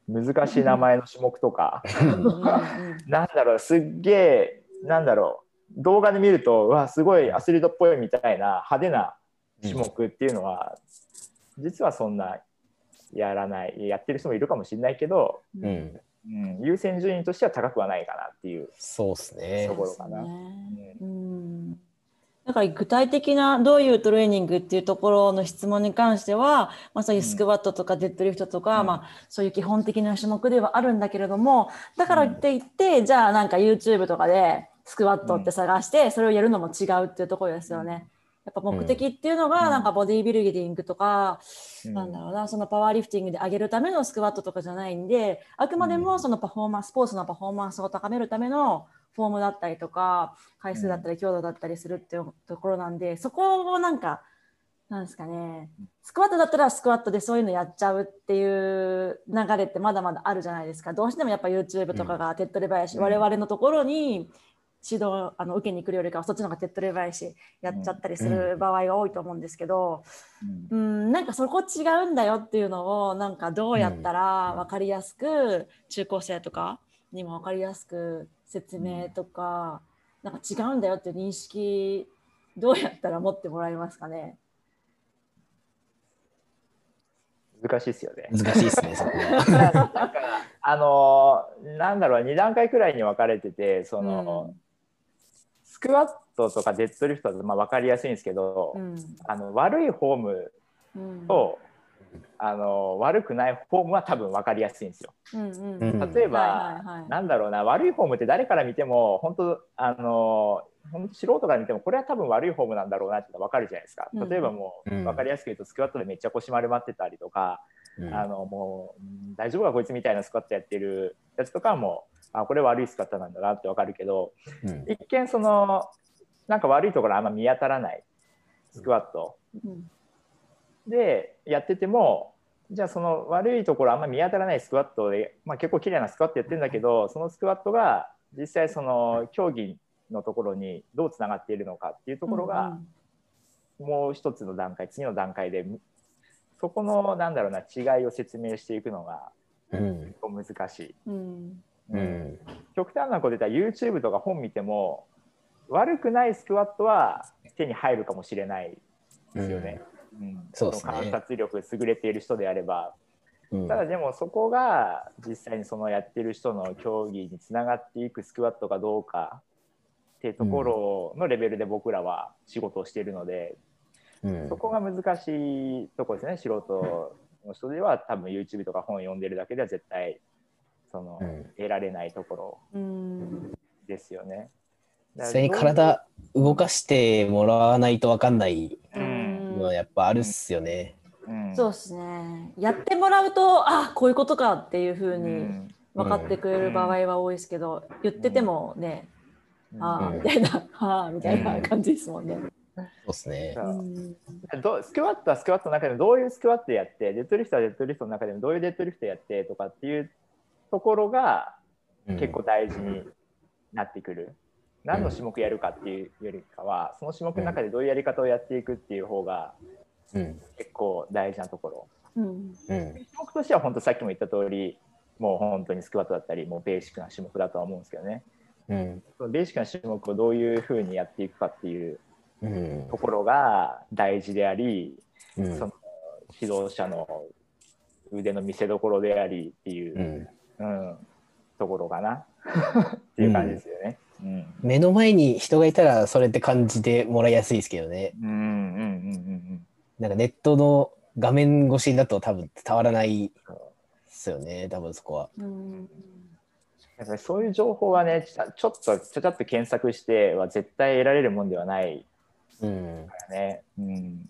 難しい名前の種目とかうん。うん。うん。なんだろうすっげえなんだろう動画で見るとうわすごいアスリートっぽいみたいな派手な種目っていうのは、実はそんなやらないやってる人もいるかもしれないけど、うん。うん、優先順位としては高くはないかなっていうそうですねと。ころかな。そうんだから具体的などういうトレーニングっていうところの質問に関しては、まあ、そういうスクワットとかデッドリフトとか、うんまあ、そういう基本的な種目ではあるんだけれどもだからって言って、じゃあなんか YouTube とかでスクワットって探して、それをやるのも違うっていうところですよね。やっぱ目的っていうのが、うん。なんかボディービルディングとか、うん。なんだろうな、そのパワーリフティングで上げるためのスクワットとかじゃないんで、あくまでもそのパフォーマンス、スポーツのパフォーマンスを高めるためのフォームだったりとか、回数だったり強度だったりするっていうところなんで、そこをなんか、なんですかね、スクワットだったらスクワットでそういうのやっちゃうっていう流れってまだまだあるじゃないですか。どうしてもやっぱ YouTube とかが手っ取り早いし、うん。我々のところに指導あの受けに来るよりかはそっちの方が手っ取り早いし、やっちゃったりする場合が多いと思うんですけど、うんうん、なんかそこ違うんだよっていうのをなんかどうやったら分かりやすく中高生とかにも分かりやすく説明とか、なんか違うんだよっていう認識どうやったら持ってもらえますかね？難しいですよね。難しいですね、そこは。なんかあのなんだろう2段階くらいに分かれててその、スクワットとかデッドリフトだとまあ分かりやすいんですけど、うん。あの悪いフォームうん。と、あの悪くないフォームは多分分かりやすいんですよ。うんうんうん。例えば、はいはいはい。なんだろうな悪いフォームって誰から見ても本当あの本当素人から見てもこれは多分悪いフォームなんだろうなって分かるじゃないですか。うん。例えばもう、うん。分かりやすく言うとスクワットでめっちゃ腰丸まってたりとか、うん。あのもううん大丈夫かこいつみたいなスクワットやってるやつとかはもうあこれ悪いスクワットなんだなって分かるけどうん。一見そのなんか悪いところあんま見当たらないスクワット。うん。でやっててもじゃあその悪いところあんま見当たらないスクワットで、まあ、結構綺麗なスクワットやってるんだけどそのスクワットが実際その競技のところにどうつながっているのかっていうところが、もう一つの段階次の段階でそこのなんだろうな違いを説明していくのがうん。難しい。うん。うん。極端なこと言ったら YouTube とか本見ても悪くないスクワットは手に入るかもしれないですよね。うん。そうですね。の観察力優れている人であれば。うん。ただでもそこが実際にそのやってる人の競技につながっていくスクワットかどうかっていうところのレベルで僕らは仕事をしているので、うん。そこが難しいところですね。素人の人では多分 YouTube とか本を読んでるだけでは絶対その、うん。得られないところうん。ですよね。それに体動かしてもらわないと分かんないうん。のはやっぱあるっすよね。うん。そうですね。やってもらうと、あこういうことかっていうふううにん。分かってくれる場合は多いですけど、言っててもね、ああ、うんみたいな、はあ、みたいな感じですもんね。そうっすね。どスクワットはスクワットの中でもどういうスクワットやってデッドリフトはデッドリフトの中でもどういうデッドリフトやってとかっていうところが結構大事になってくる、何の種目やるかっていうよりかはその種目の中でどういうやり方をやっていくっていう方がうん。結構大事なところ。うん。うん。種目としては本当さっきも言った通りもう本当にスクワットだったりもうベーシックな種目だとは思うんですけどね。うん。ベーシックな種目をどういうふうにやっていくかっていううんところが大事であり、うん。その指導者の腕の見せ所でありっていうう、ん。うんところかな。っていう感じですよね。うん。目の前に人がいたらそれって感じてもらいやすいですけどね。なんかネットの画面越しだと多分伝わらないですよね、多分そこは。うん。やっぱりそういう情報はねちょっとちゃちゃっと検索しては絶対得られるもんではないうん。ね。うん、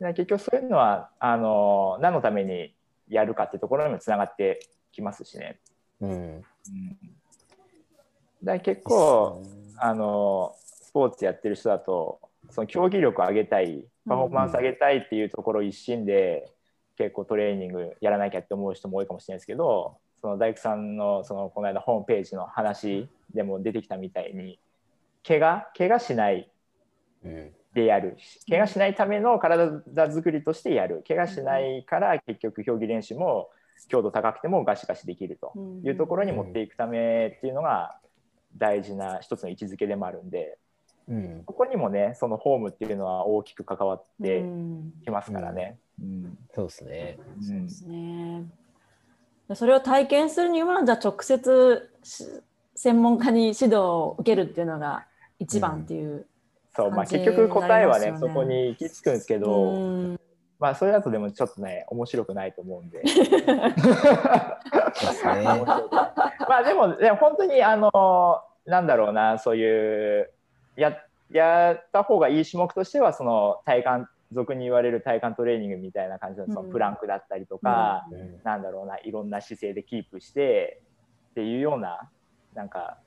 で結局そういうのはあの何のためにやるかってところにもつながってきますしね。うん。うん、だ結構あのスポーツやってる人だとその競技力を上げたいパフォーマンス上げたいっていうところ一心で、結構トレーニングやらなきゃって思う人も多いかもしれないですけどその大工さんのそのこの間ホームページの話でも出てきたみたいに怪我怪我しないうん。でやる怪我しないための体作りとしてやる怪我しないから結局競技練習も強度高くてもガシガシできるというところに持っていくためっていうのが大事な一つの位置づけでもあるんでうん。そこにもねそのフォームっていうのは大きく関わってうんきますからね。うんそうですね。うんですね。それを体験するには、じゃあ直接し専門家に指導を受けるっていうのが一番っていう。そうまあ、結局答えはねね。そこに行き着くんですけど、うん。まあそれだとでもちょっとね面白くないと思うんで。まあでもね本当にあのなんだろうなそういうややった方がいい種目としてはその体幹俗に言われる体幹トレーニングみたいな感じのそのうん。プランクだったりとか、うん。なんだろうないろんな姿勢でキープしてっていうようななんか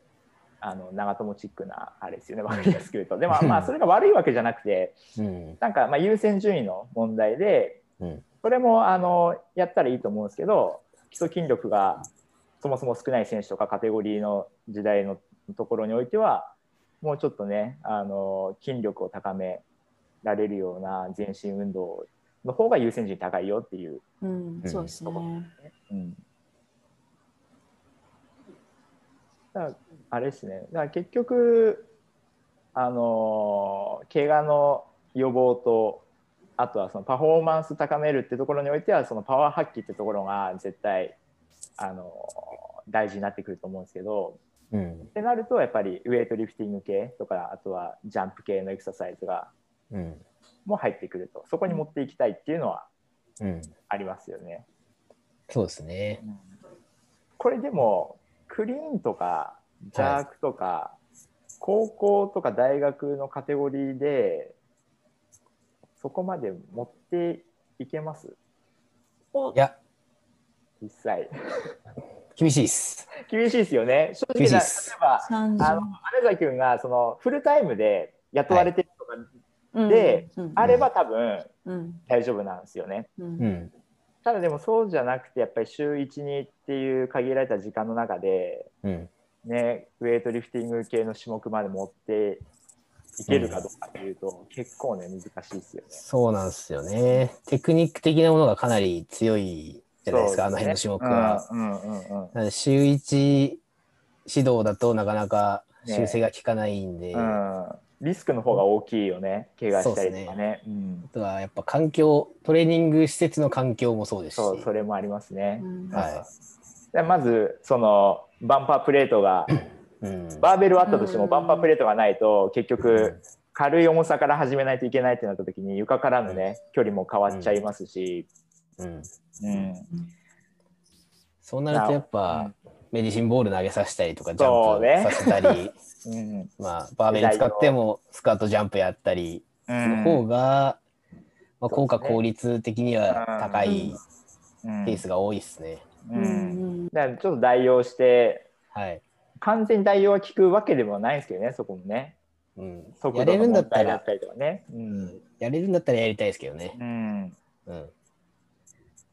あの長友チックなあれですよね分かりやすく言うとでもまあ それが悪いわけじゃなくてうん。なんかまあ優先順位の問題でうん。それもあのやったらいいと思うんですけど基礎筋力がそもそも少ない選手とかカテゴリーの時代のところにおいてはもうちょっとねあの筋力を高められるような全身運動の方が優先順位高いよっていう。うん、そうですね。うんだからあれですねだから結局あの怪我の予防とあとはそのパフォーマンス高めるってところにおいてはそのパワー発揮ってところが絶対あの大事になってくると思うんですけどうんっ。てなるとやっぱりウエイトリフティング系とかあとはジャンプ系のエクササイズがうん。も入ってくるとそこに持っていきたいっていうのはうん。ありますよね。そうですね。これでもクリーンとかジャークとか、高校とか大学のカテゴリーでそこまで持っていけます？お。いや、実際。厳しいっす。厳しいですよね。正直な例えばあの姉崎君がそのフルタイムで雇われてるとかうん。でうん。あれば多分うん。大丈夫なんですよね。うん。うん。ただでもそうじゃなくてやっぱり週12っていう限られた時間の中でうん。ね、ウェイトリフティング系の種目まで持っていけるかどうかっていうと、結構ね難しいですよね。そうなんですよね。テクニック的なものがかなり強いじゃないですか、あの辺の種目は。うんうんうん週1指導だとなかなか修正が効かないんで、あうんリスクの方が大きいよね、怪我したりとかね。うん、とはやっぱ環境、トレーニング施設の環境もそうですし、そう、それもありますね。うん。はでまず、そのバンパープレートが、うん、バーベルあったとしても、うん。バンパープレートがないと、結局、軽い重さから始めないといけないってなった時に、床からのね、距離も変わっちゃいますし、うん、うん、そうなるとやっぱ、メディシンボール投げさせたりとか、ジャンプさせたり、うん、まあ、バーベル使ってもスクワットジャンプやったりの方が、まあ、効果効率的には高いうん。ケースが多いですね。ううんんだからちょっと代用してはい。完全に代用は効くわけでもないですけどねそこもね。うん、速やれるんだったら題だったりとかね、うんやれるんだったらやりたいですけどね。うん、うん。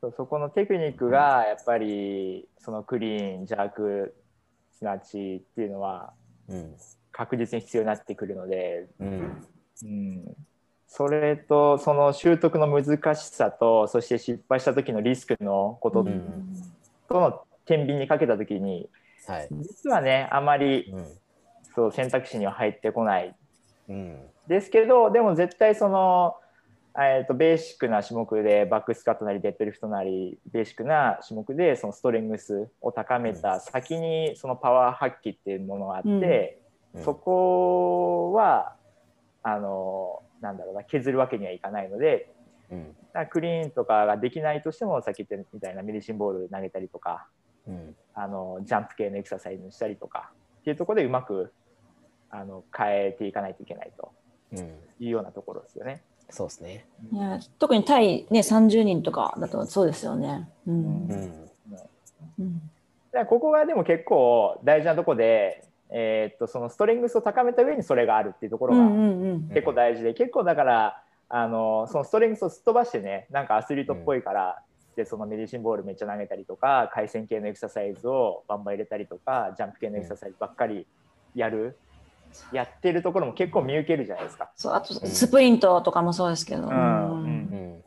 そうそこのテクニックがやっぱりそのクリーンジャークスナッチっていうのはうん。確実に必要になってくるので、うん。うん、それとその習得の難しさとそして失敗した時のリスクのことうんとの天秤にかけた時にはい。実はねあまりうん。そう選択肢には入ってこないうん。ですけどでも絶対その、えー、とベーシックな種目でバックスカットなりデッドリフトなりベーシックな種目でそのストレングスを高めた先にそのパワー発揮っていうものがあって、うんそこはあのなんだろうな削るわけにはいかないのでうん。クリーンとかができないとしてもさっき言ったみたいなメディシンボール投げたりとかうん。あのジャンプ系のエクササイズにしたりとかっていうところでうまくあの変えていかないといけないとうん。いうようなところですよね。そうですね。いや特に対、ね、30人とかだとそうですよね。うんうん。うんここがでも結構大事なところで、えーっとそのストレングスを高めた上にそれがあるっていうところがうんうんうん結構大事で、結構だからあのそのストレングスをすっ飛ばしてねなんかアスリートっぽいから、でそのメディシンボールめっちゃ投げたりとか回線系のエクササイズをバンバン入れたりとかジャンプ系のエクササイズばっかりやる、やってるところも結構見受けるじゃないですか。そうあとスプリントとかもそうですけど。うんうんうん。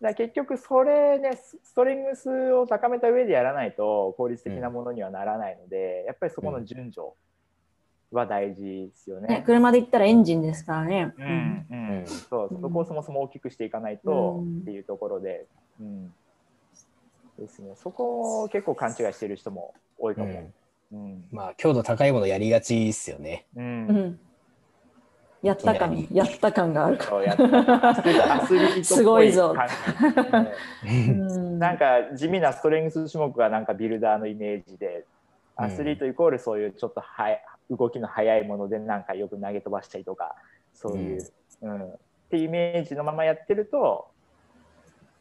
だから結局それねスストレングスを高めた上でやらないと効率的なものにはならないので、やっぱりそこの順序は大事ですよね。ね、車で行ったらエンジンですからね。うんうんうんそううんそこをそもそも大きくしていかないとうんっていうところで、うんですね、そこを結構勘違いしてる人も多いかも。うん。うんまあ強度高いものやりがちですよね。ううん。ん。やった感、やった感がある。かそうやっぱアスリートっぽすごいぞ。なんか地味なストレングス種目がなんかビルダーのイメージで、アスリートイコールそういうちょっとはや動きの速いものでなんかよく投げ飛ばしたりとか、そういう、うん。っていうイメージのままやってると、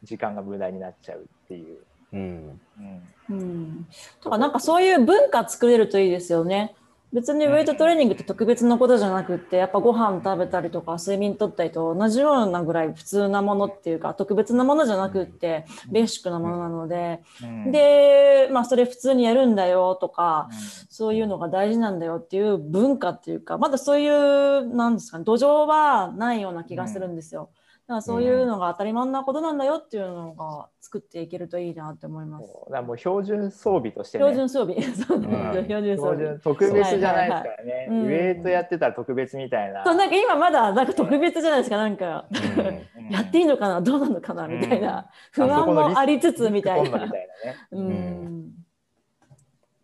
時間が無駄になっちゃうっていう。うん。うんうん。とかなんかそういう文化作れるといいですよね。別にウェイトトレーニングって特別なことじゃなくって、やっぱご飯食べたりとか睡眠とったりと同じようなぐらい普通なものっていうか特別なものじゃなくってベーシックなものなので、うん、で、まあそれ普通にやるんだよとかうん、そういうのが大事なんだよっていう文化っていうか、まだそういう、なんですかね、土壌はないような気がするんですよ。らそういうのが当たり前なことなんだよっていうのが作っていけるといいなって思います。そうだからもう標準装備としてね。標準装備。そうねうん標準装備。特別じゃないですからね、はいはいはいうんウェイトやってたら特別みたいな。そう、なんか今まだなんか特別じゃないですか、なんか。うんやっていいのかなどうなのかなみたいな不安もありつつみたいなリスクコントみ。たいなね。うん。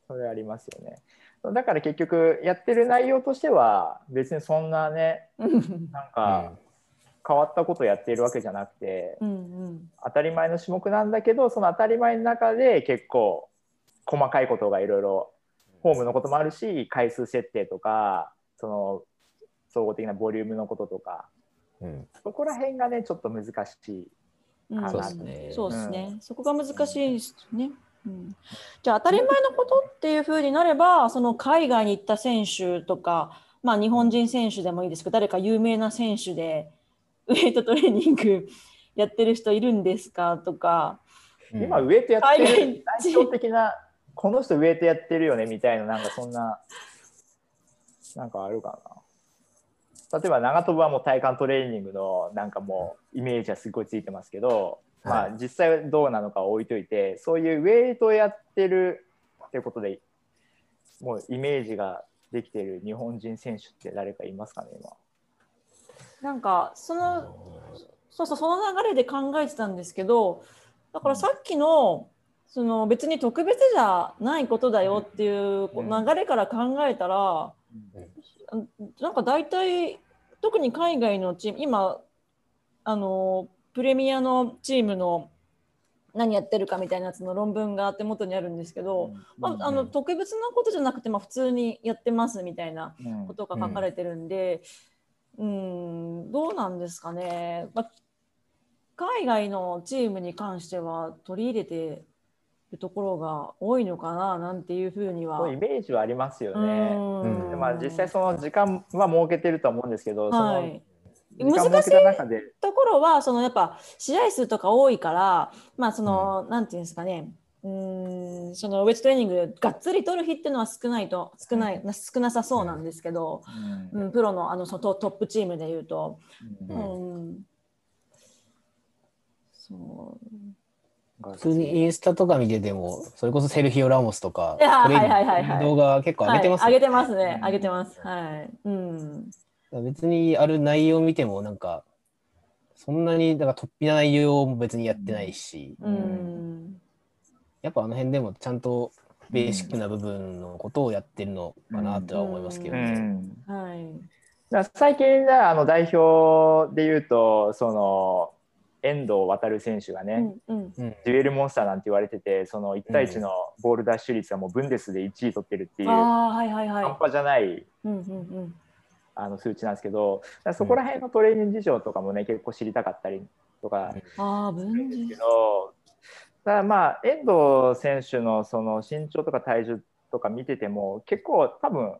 それありますよね。だから結局やってる内容としては別にそんなねうんなんか変わったことやっているわけじゃなくて、うん当たり前の種目なんだけどその当たり前の中で結構細かいことがいろいろフォームのこともあるし回数設定とかその総合的なボリュームのこととかうん。そこら辺がねちょっと難しい。うんそうですねそうですね。そこが難しいですね。うん、じゃあ当たり前のことっていうふうになればその海外に行った選手とか、まあ、日本人選手でもいいですけど誰か有名な選手でウェイトトレーニングやってる人いるんですか？とか、今ウェイトやって海る外代表的なこの人ウェイトやってるよねみたいななんかそんななんかあるかな。例えば長飛ぶはもう体幹トレーニングのなんかもうイメージはすごいついてますけど、まはあ実際どうなのかは置いといてそういうウェイトやってるってことでもうイメージができてる日本人選手って誰かいますかね今なんかそのそうそうその流れで考えてたんですけどだからさっきのその別に特別じゃないことだよっていう流れから考えたら、なんか大体特に海外のチーム今あのプレミアのチームの何やってるかみたいなやつの論文が手元にあるんですけど、まあ、あのうん特別なことじゃなくて、まあ、普通にやってますみたいなうん。ことが書かれてるんで、うん、どうなんですかね、まあ、海外のチームに関しては取り入れてるところが多いのかななんていうふうには。イメージはありますよね。うん。でまあ、実際その時間は設けてるとは思うんですけど、はい。その時間設けた中で、ところはそのやっぱ試合数とか多いからまあその、なんていうんですかねうーんそのウェイトトレーニングがっつり取る日っていうのは少ないと少ない、少なさそうなんですけど、うん。うん、プロのあのそのトトップチームでいうと、ううん。んそう。普通にインスタとか見てても、それこそセルヒオ・ラモスとか、動画結構上げてますよはい、上げてますね。うん。上げてます。はい。うん。別にある内容見ても、なんか、そんなになんか突飛な内容も別にやってないし、うんやっぱあの辺でもちゃんとベーシックな部分のことをやってるのかなとは思いますけどうね。ん。はい。だから最近ねあの代表でいうとその遠藤航選手がね、うんうん。うん。デュエルモンスターなんて言われててその1対1のボールダッシュ率はもうブンデスで1位取ってるっていうああはいはいはい。半端じゃないうんうんうん。あの数値なんですけどそこら辺のトレーニング事情とかもね結構知りたかったりとかああ分ですけ離だまあ遠藤選手のその身長とか体重とか見てても結構多分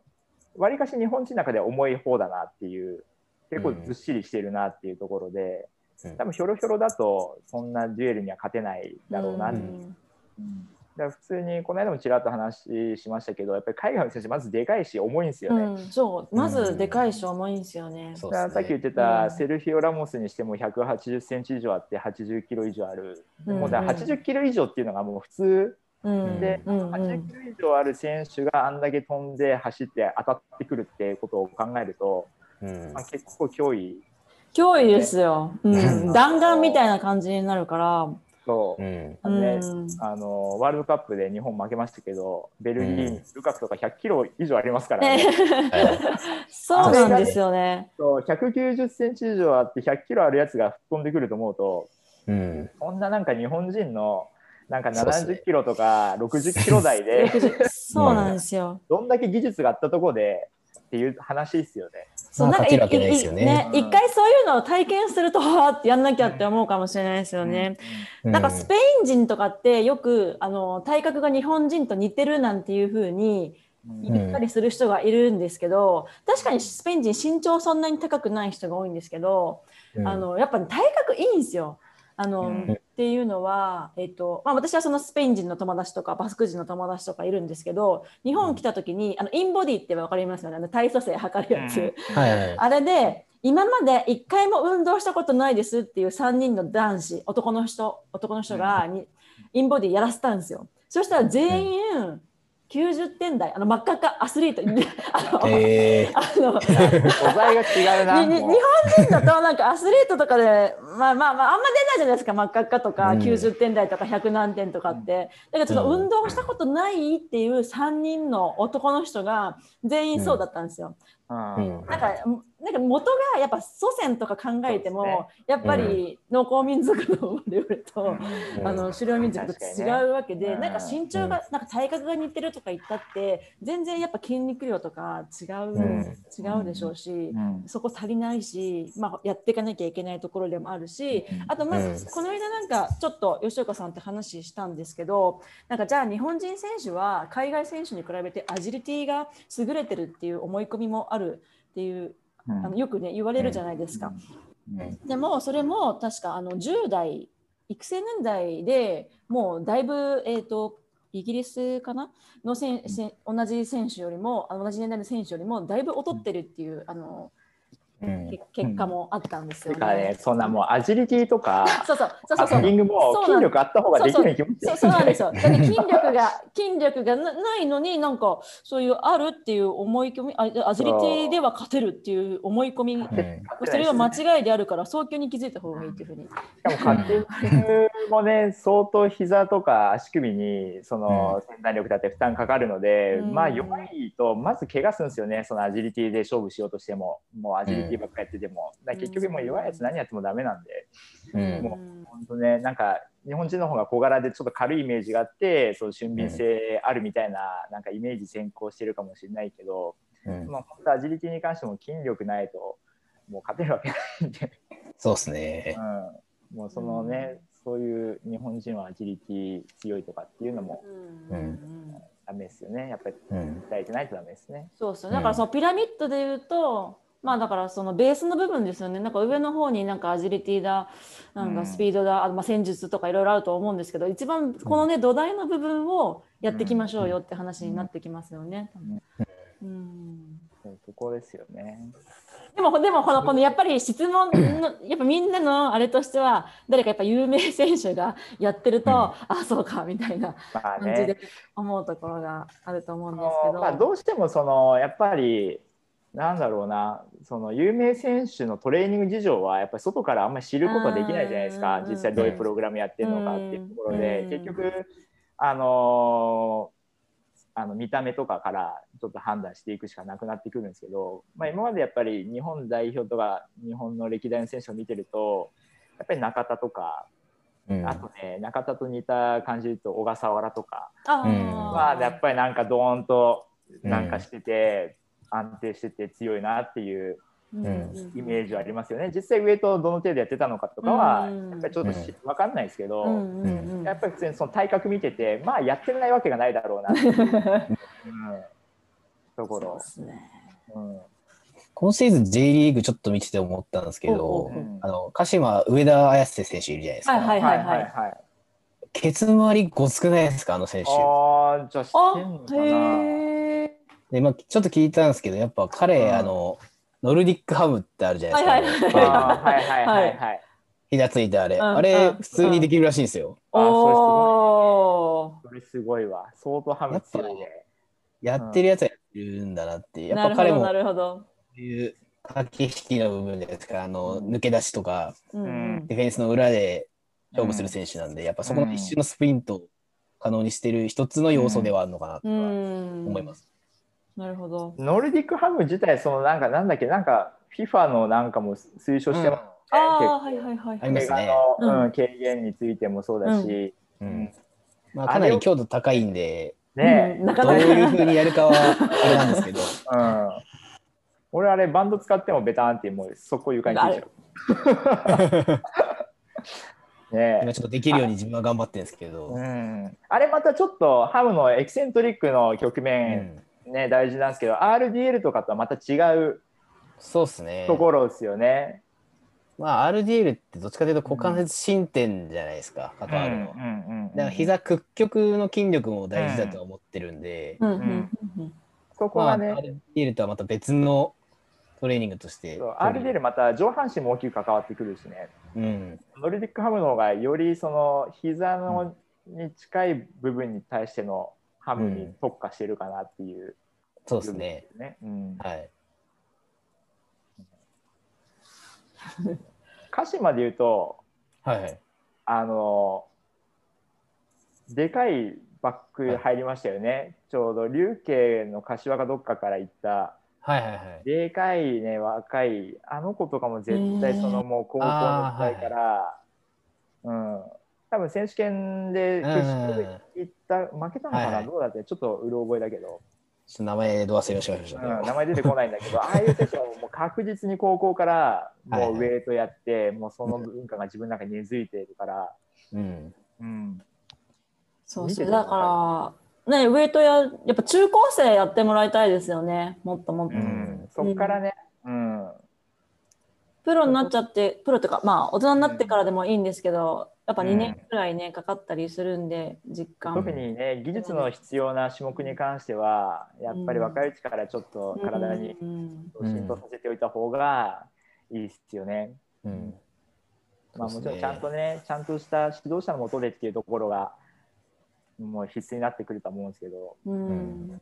わりかし日本人の中では重い方だなっていう結構ずっしりしてるなっていうところで、うん。多分ひょろひょろだとそんなデュエルには勝てないだろうなって、う。んうんだ普通にこの間もちらっと話しましたけどやっぱり海外の選手まずでかいし重いんですよね。うん、そう。まずでかいし重いんですよね。そうですだからさっき言ってたん。セルヒオ・ラモスにしても180センチ以上あって80キロ以上ある、うん。もうだから80キロ以上っていうのがもう普通うん。で、うん。うん80キロ以上ある選手があんだけ飛んで走って当たってくるっていうことを考えると、うん。まあ、結構脅威。脅威ですよ。ううんん、弾丸みたいな感じになるから。そう。う、ん。あのねうん。あのワールドカップで日本負けましたけどベルギーにルカクとか100キロ以上ありますからね。そうなんですよね。そう190センチ以上あって100キロあるやつが吹っ飛んでくると思うとうん。そんななんか日本人のなんかそうっすね。70キロとか60キロ台で 60そうなんですよ。どんだけ技術があったところでっていう話ですよね。そうなんかまあ勝てるわけないですよねうんいい一回そういうのを体験するとはーってやんなきゃって思うかもしれないですよね。なんかスペイン人とかってよくあの体格が日本人と似てるなんていうふうにうん言ったりする人がいるんですけど、確かにスペイン人身長そんなに高くない人が多いんですけど、うんあのやっぱり体格いいんですよ。あのうん。っていうのは、えっとまあ、私はそのスペイン人の友達とかバスク人の友達とかいるんですけど日本来た時にあのインボディって分かります？よねあの体組成測るやつ、うん。はいはいあれで今まで一回も運動したことないですっていう3人の男子男の人男の人がに、インボディやらせたんですよ。そしたら全員90点台あの真っ赤っかアスリート。あの、えー。あの素材が違うな。日本人だとなんかアスリートとかで、まあまあまあ、あんま出ないじゃないですか真っ赤っかとか、うん。90点台とか100何点とかって。だからちょっとうん。運動したことないっていう3人の男の人が全員そうだったんですよ。うん。うん。なんかなんか元がやっぱ祖先とか考えても、ね。やっぱり農耕民族の我々と、うん。あの狩猟民族と違うわけで、ねなんか身長が、なんか体格が似てるとか言ったって全然やっぱ筋肉量とか違う、うん。違うでしょうし、うん。そこ足りないし、まあ、やっていかなきゃいけないところでもあるし、あとまうんずこの間なんかちょっと吉岡さんって話したんですけどなんかじゃあ日本人選手は海外選手に比べてアジリティが優れてるっていう思い込みもあるっていううん。あのよくね言われるじゃないですか。うん。でもそれも確かあの10代育成年代でもうだいぶ、えー、とイギリスかな？のせんせん同じ選手よりもあの同じ年代の選手よりもだいぶ劣ってるっていうあのうん。け結果もあったんですよてかねね。、そんなもうアジリティとか、そうそう。そうそう。ハッピングも筋力あった方ができるに決まってそうそう。なんですよ。だって筋力が 筋力がなないのになんかそういうあるっていう思い込みあアジリティでは勝てるっていう思い込みうん。それは間違いであるから早急に気づいた方がいいっていうふうに。しかもカッティもね、相当膝とか足首にその先端力だって負担かかるので、うん。まあ弱いとまず怪我するんですよね、そのアジリティで勝負しようとしても、もうアジリティばっかりやってても、だ結局もう弱いやつ何やってもダメなんで、うん。も本当ね、なんか日本人の方が小柄でちょっと軽いイメージがあって、そう俊敏性あるみたいな、なんかイメージ先行してるかもしれないけど、うん。まあ、本当アジリティに関しても筋力ないと、もう勝てるわけないんで。そうですね。うん、もうそのね、そういう日本人はアジリティ強いとかっていうのもうん。うん。ダメですよね。やっぱりうん。鍛えてないとダメですね。そうそうだからそのピラミッドで言うと、まあだからそのベースの部分ですよね。なんか上の方になんかアジリティだなんかスピードだ、あまあ、戦術とかいろいろあると思うんですけど一番このね土台の部分をやっていきましょうよって話になってきますよね。うん。そうそこですよね。でもでもこのこのやっぱり質問のやっぱみんなのあれとしては誰かやっぱ有名選手がやってると、うん。あそうかみたいなまあ感じでね、思うところがあると思うんあですけど。のまあ、どうしてもそのやっぱりなんだろうな。その有名選手のトレーニング事情はやっぱり外からあんまり知ることはできないじゃないですか。うん実際どういうプログラムやってるのかっていうところで。うん結局あのあの見た目とかからちょっと判断していくしかなくなってくるんですけど、まあ、今までやっぱり日本代表とか日本の歴代の選手を見てるとやっぱり中田とかうん。あとね中田と似た感じで言うと小笠原とか。あー。うんまあやっぱりなんかドーンとなんかしてて、安定してて強いなっていうイメージはありますよね。実際ウエイトをどの程度やってたのかとかはうんやっぱりちょっとし分かんないですけど、うんうんうんやっぱり普通にその体格見ててまあやってないわけがないだろうなっていう、うん、ところ今シーズン J リーグちょっと見てて思ったんですけどうほう、あの鹿島上田綺世選手いるじゃないですか。はいはいはいはい。ケツ周りごつくないですかあの選手。ああじゃあ知あってんのかな。で、まあ、ちょっと聞いたんですけど、やっぱ彼、うんあの、ノルディックハムってあるじゃないはいですか。はいはいはいはいはい。ひだついてあれ。うんあれ、うん普通にできるらしいんですよ。あーそれすごいおお。これすごいわ。相当ハム強いね。やってるやつはやってるんだなって、やっぱ彼もなるほど。いう駆け引きの部分ですか、あの抜け出しとか、うんうんディフェンスの裏で勝負する選手なんで、やっぱそこの一瞬のスプリントを可能にしてる一つの要素ではあるのかなとうはん。思います。なるほど。ノルディックハム自体、そのなんか、なんだっけ、なんか、FIFA のなんかも推奨してますね。ああ、結構はいはいはい。ありますね。うん。うん、軽減についてもそうだし、ううん。ん。まあ、かなり強度高いんで、ね。どうなか。いうふうにやるかはあれなんですけど、うん。俺あれバンド使ってもベターンってもう速攻床についちゃう。ね。今ちょっとできるように自分は頑張ってるんですけど、うん、あれまたちょっとハムのエキセントリックの局う面、んね大事なんですけど RDL とかとはまた違うそうですね。ところですよね。まあ、RDL ってどっちかというと股関節伸展じゃないですか、関わるの。だから膝屈曲の筋力も大事だとは思ってるんで、そこまあ、がね、RDL とはまた別のトレーニングとして。RDL また上半身も大きく関わってくるしね。うん。ノルディックハムの方がよりその膝のに近い部分に対してのハムに特化してるかなっていう、そうですね。。ねうん、はい。鹿島で言うとはいはい。あのでかいバック入りましたよね、ちょうど琉球の柏かどっかから行ったはいはいはい。でかいね若いあの子とかも絶対そのもう高校の時代から、うん多分選手権で決勝で行った負けたのかな、はいはい。どうだってちょっとうろ覚えだけど、ちょっと名前ど忘れしました？うん、名前出てこないんだけど。ああいう選手はもう確実に高校からもうウェイトやって、もうその文化が自分の中に根付いているから、うん。うん、そうそう。見ててだから、ね、ウェイトや、やっぱ中高生やってもらいたいですよね。もっともっと。うん、そっからね、うん。プロになっちゃって、プロというか、まあ、大人になってからでもいいんですけど、やっぱ2年くらいね、かかったりするんで、実感。特にね技術の必要な種目に関してはやっぱり若いうちからちょっと体にうん浸透させておいた方がいいですよね。うん。まあ、そうですね。もちろんちゃんとねちゃんとした指導者のもとでっていうところがもう必須になってくると思うんですけど、うん。うん。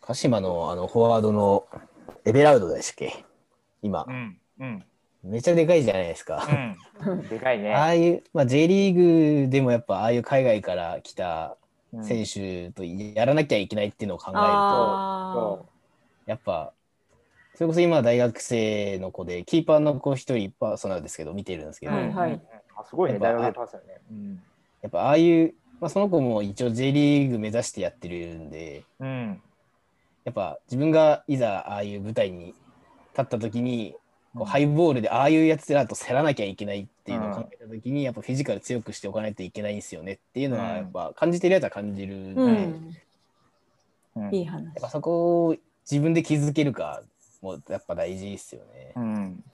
鹿島のあのフォワードのエベラウドでしたっけ？今。う。ん。うんめちゃでかいじゃないですか。うん、でかいね。ああいう、まあ、J リーグでもやっぱああいう海外から来たうん。選手とやらなきゃいけないっていうのを考えると、あそやっぱそれこそ今大学生の子でキーパーの子一人パーソナルですけど見てるんですけうど、はいはい。うんあすごいね、やっぱ大学でパスよね。うん。やっぱああいう、まあ、その子も一応 J リーグ目指してやってるんでうん。やっぱ自分がいざああいう舞台に立った時にこうハイボールでああいうやつらと競らなきゃいけないっていうのを考えた時に、やっぱフィジカル強くしておかないといけないんですよねっていうのはうんやっぱ感じてるやつは感じるんで、うやん。うんいい話っ。ぱそこを自分で気づけるかもやっぱ大事ですよね。うん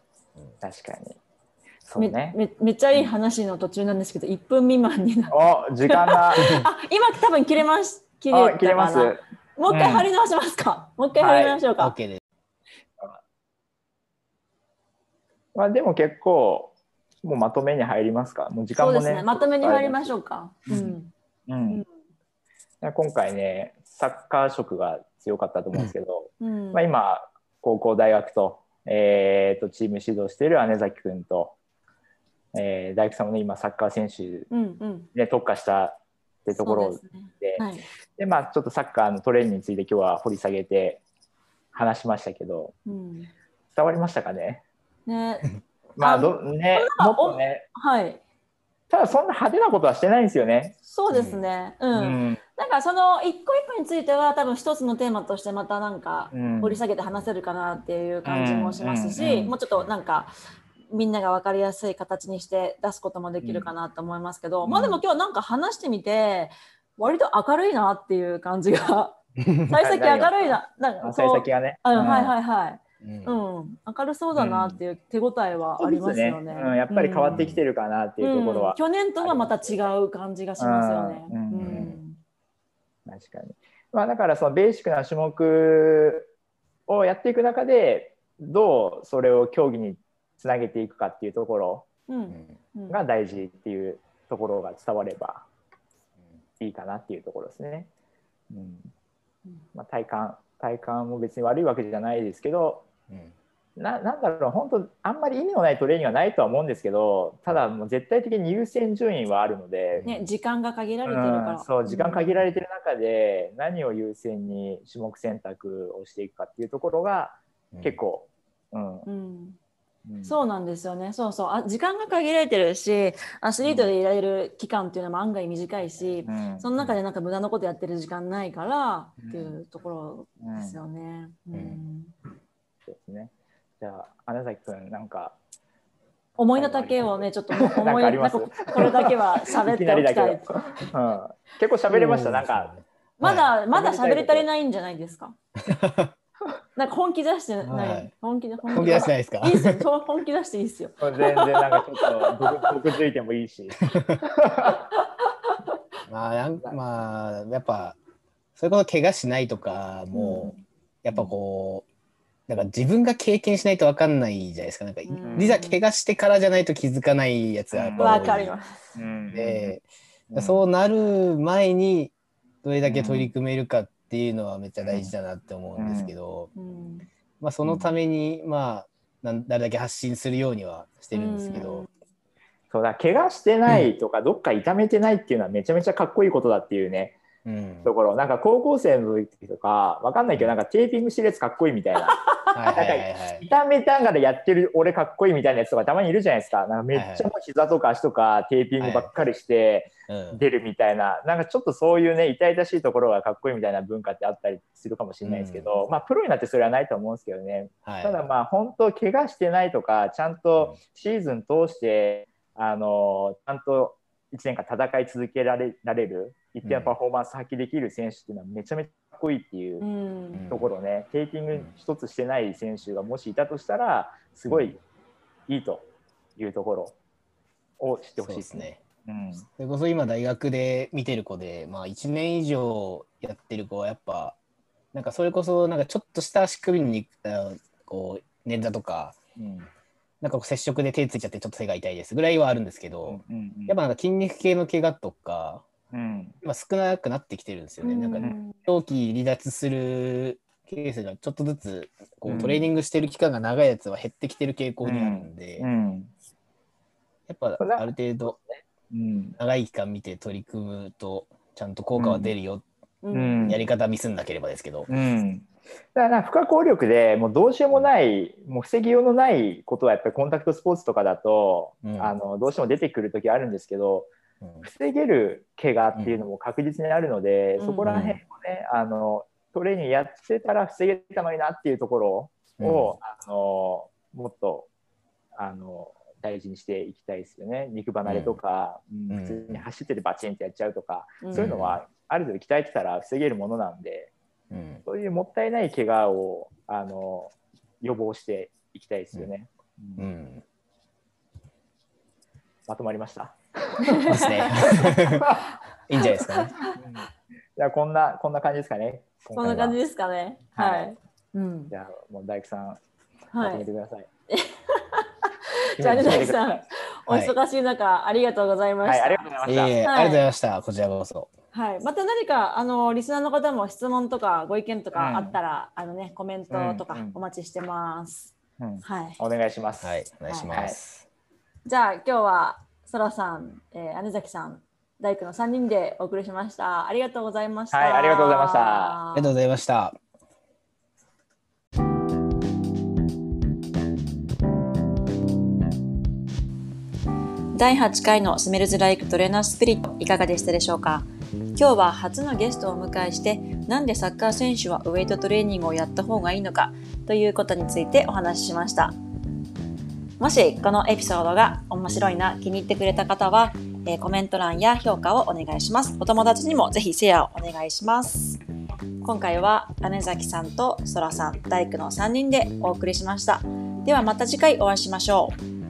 確かに。そうめね。めめっちゃいい話の途中なんですけど、1分未満になる。お時間が。あ、今多分切れます。切れたかなあ切れます。もう一回貼り直しますか。もう一回貼り直しましょうか。OK です。まあでも結構もうまとめに入りますか。もう時間もね。ね。まとめに入りましょょうか。ううんん。うん。今回ねサッカー色が強かったと思うんですけど、うん。まあ今高校大学とえーとチーム指導している姉崎君と、えー大工さんもね今サッカー選手うんうん。で特化したってところですねではい。でまあちょっとサッカーのトレーニングについて今日は掘り下げて話しましたけどうん。伝わりましたかね？ね。まああどねもっとねはい。ただそんな派手なことはしてないんですよね。そうですね。うん。うんなんかその一個一個については多分一つのテーマとしてまたなんかうん掘り下げて話せるかなっていう感じもしますし、うんもうちょっとなんかみんなが分かりやすい形にして出すこともできるかなと思いますけど、うんまあでも今日なんか話してみて割と明るいなっていう感じが 幸先明るいななんかあ幸先がね。うん、はいい。はいはい、うん。うん、明るそうだなっていう手応えはありますよね。うん、やっぱり変わってきてるかなっていうところは。うん、去年とはまた違う感じがしますよね。うん。うん。確かに。まあだからそのベーシックな種目をやっていく中でどうそれを競技につなげていくかっていうところうん。うん。が大事っていうところが伝わればいいかなっていうところですね。うん。うん。まあ、体感体感も別に悪いわけじゃないですけどうんななんだろう本当あんまり意味のないトレーニングはないとは思うんですけどただもう絶対的に優先順位はあるので、ね、時間が限られてるから。うんそう時間限られてる中で何を優先に種目選択をしていくかっていうところが結構、うん。うん。うん。そうなんですよね。そうそう。あ時間が限られてるし、アスリートでいられる期間っていうのも案外短いし、うん。その中でなんか無駄なことやってる時間ないからうんっていうところうんですよね。うんうんそうですねじゃあ穴崎君なんか思いの丈をね、ちょっと思い なんかこれだけは喋っておきたい。うん、結構喋れました、なんかまだ、はいまだ喋り足りないんじゃないですか？なんか本気出してない。はい本気で本本気出してないですか？いいですよ。そう本気出していいですよ。全然なんかちょっと毒毒づいてもいいし。まあなんまあやっぱそういうこと怪我しないとかも、やっぱこうなんか自分が経験しないと分かんないじゃないですか。なんか、うん。いざ怪我してからじゃないと気づかないやつがわかります。うん。で、うん。そうなる前にどれだけ取り組めるかっていうのはめっちゃ大事だなって思うんですけど、うん。まあ、そのためにまあなん誰だけ発信するようにはしてるんですけど、そうだ怪我してないとか、どっか痛めてないっていうのはめちゃめちゃかっこいいことだっていうねうん。ところなんか高校生の時とかわかんないけどなんかテーピングしてるやつかっこいいみたいな。はいはいはいはい。痛めながらやってる俺かっこいいみたいなやつとかたまにいるじゃないですか。なんかめっちゃもう膝とか足とかテーピングばっかりしてうん。出るみたいな、なんかちょっとそういうね痛々しいところがかっこいいみたいな文化ってあったりするかもしれないですけど、まあプロになってそれはないと思うんですけどね。はい。ただまあ本当怪我してないとかちゃんとシーズン通してあのちゃんと1年間戦い続けられられる一定のパフォーマンス発揮できる選手っていうのはめちゃめちゃかっこいいっていううん。ところね、テーピング一つしてない選手がもしいたとしたらすごいいいというところを知ってほしいですすね。うん。それこそ今大学で見てる子で、まあ、1年以上やってる子はやっぱなんかそれこそなんかちょっとした足首にあこう捻挫とかうんなんかこう接触で手ついちゃってちょっと手が痛いですぐらいはあるんですけど、うんうんやっぱなんか筋肉系の怪我とかうん。今少なくなってきてるんですよね。なん。かうん。長期離脱するケースがちょっとずつこううんトレーニングしてる期間が長いやつは減ってきてる傾向にあるんで、うん。やっぱある程度うん。長い期間見て取り組むとちゃんと効果は出るよ、ううん。ん。やり方ミスんなければですけど、うんだから不可抗力でもうどうしようもないもう防ぎようのないことはやっぱりコンタクトスポーツとかだと、うん。あのどうしても出てくる時あるんですけどうん。防げる怪我っていうのも確実にあるので、うん。そこら辺をねあのトレーニングやってたら防げたのになっていうところを、あのもっとあの大事にしていきたいですよね。肉離れとか、普通に走っててバチンってやっちゃうとか、うん。そういうのはある程度鍛えてたら防げるものなんで。うんそういうもったいない怪我をあの予防していきたいですよね。ううんんまとまりました？ですね。いいんじゃないですかね。じゃあこんなこんな感じですかね。こんな感じで。ですかね？ははいい。うんじ。ゃあもう大工さんはいまとめて。ください。じゃあ、ね、大工さん、おはい忙しい中、ありがとうございまはい、した。ありがとうございました。ありがとうございました。こちらこそ。はい、また何かあのリスナーの方も質問とかご意見とかあったら、あのねコメントとかうんうんお待ちしてます。うんはい。お願いします。はい、お願いします。じゃあ今日はそらさん、えー、姉崎さん、大工の三人でお送りしました。ありがとうございました。はいありがとうございましたありがとうございました。第8回のスメルズライクトレーナースピリットいかがでしたでしょうか？今日は初のゲストをお迎えしてなんでサッカー選手はウェイトトレーニングをやった方がいいのかということについてお話ししました。もしこのエピソードが面白いな気に入ってくれた方は、えーコメント欄や評価をお願いします。お友達にもぜひシェアをお願いします。今回は姉崎さんとそらさん大工の3人でお送りしました。ではまた次回お会いしましょう。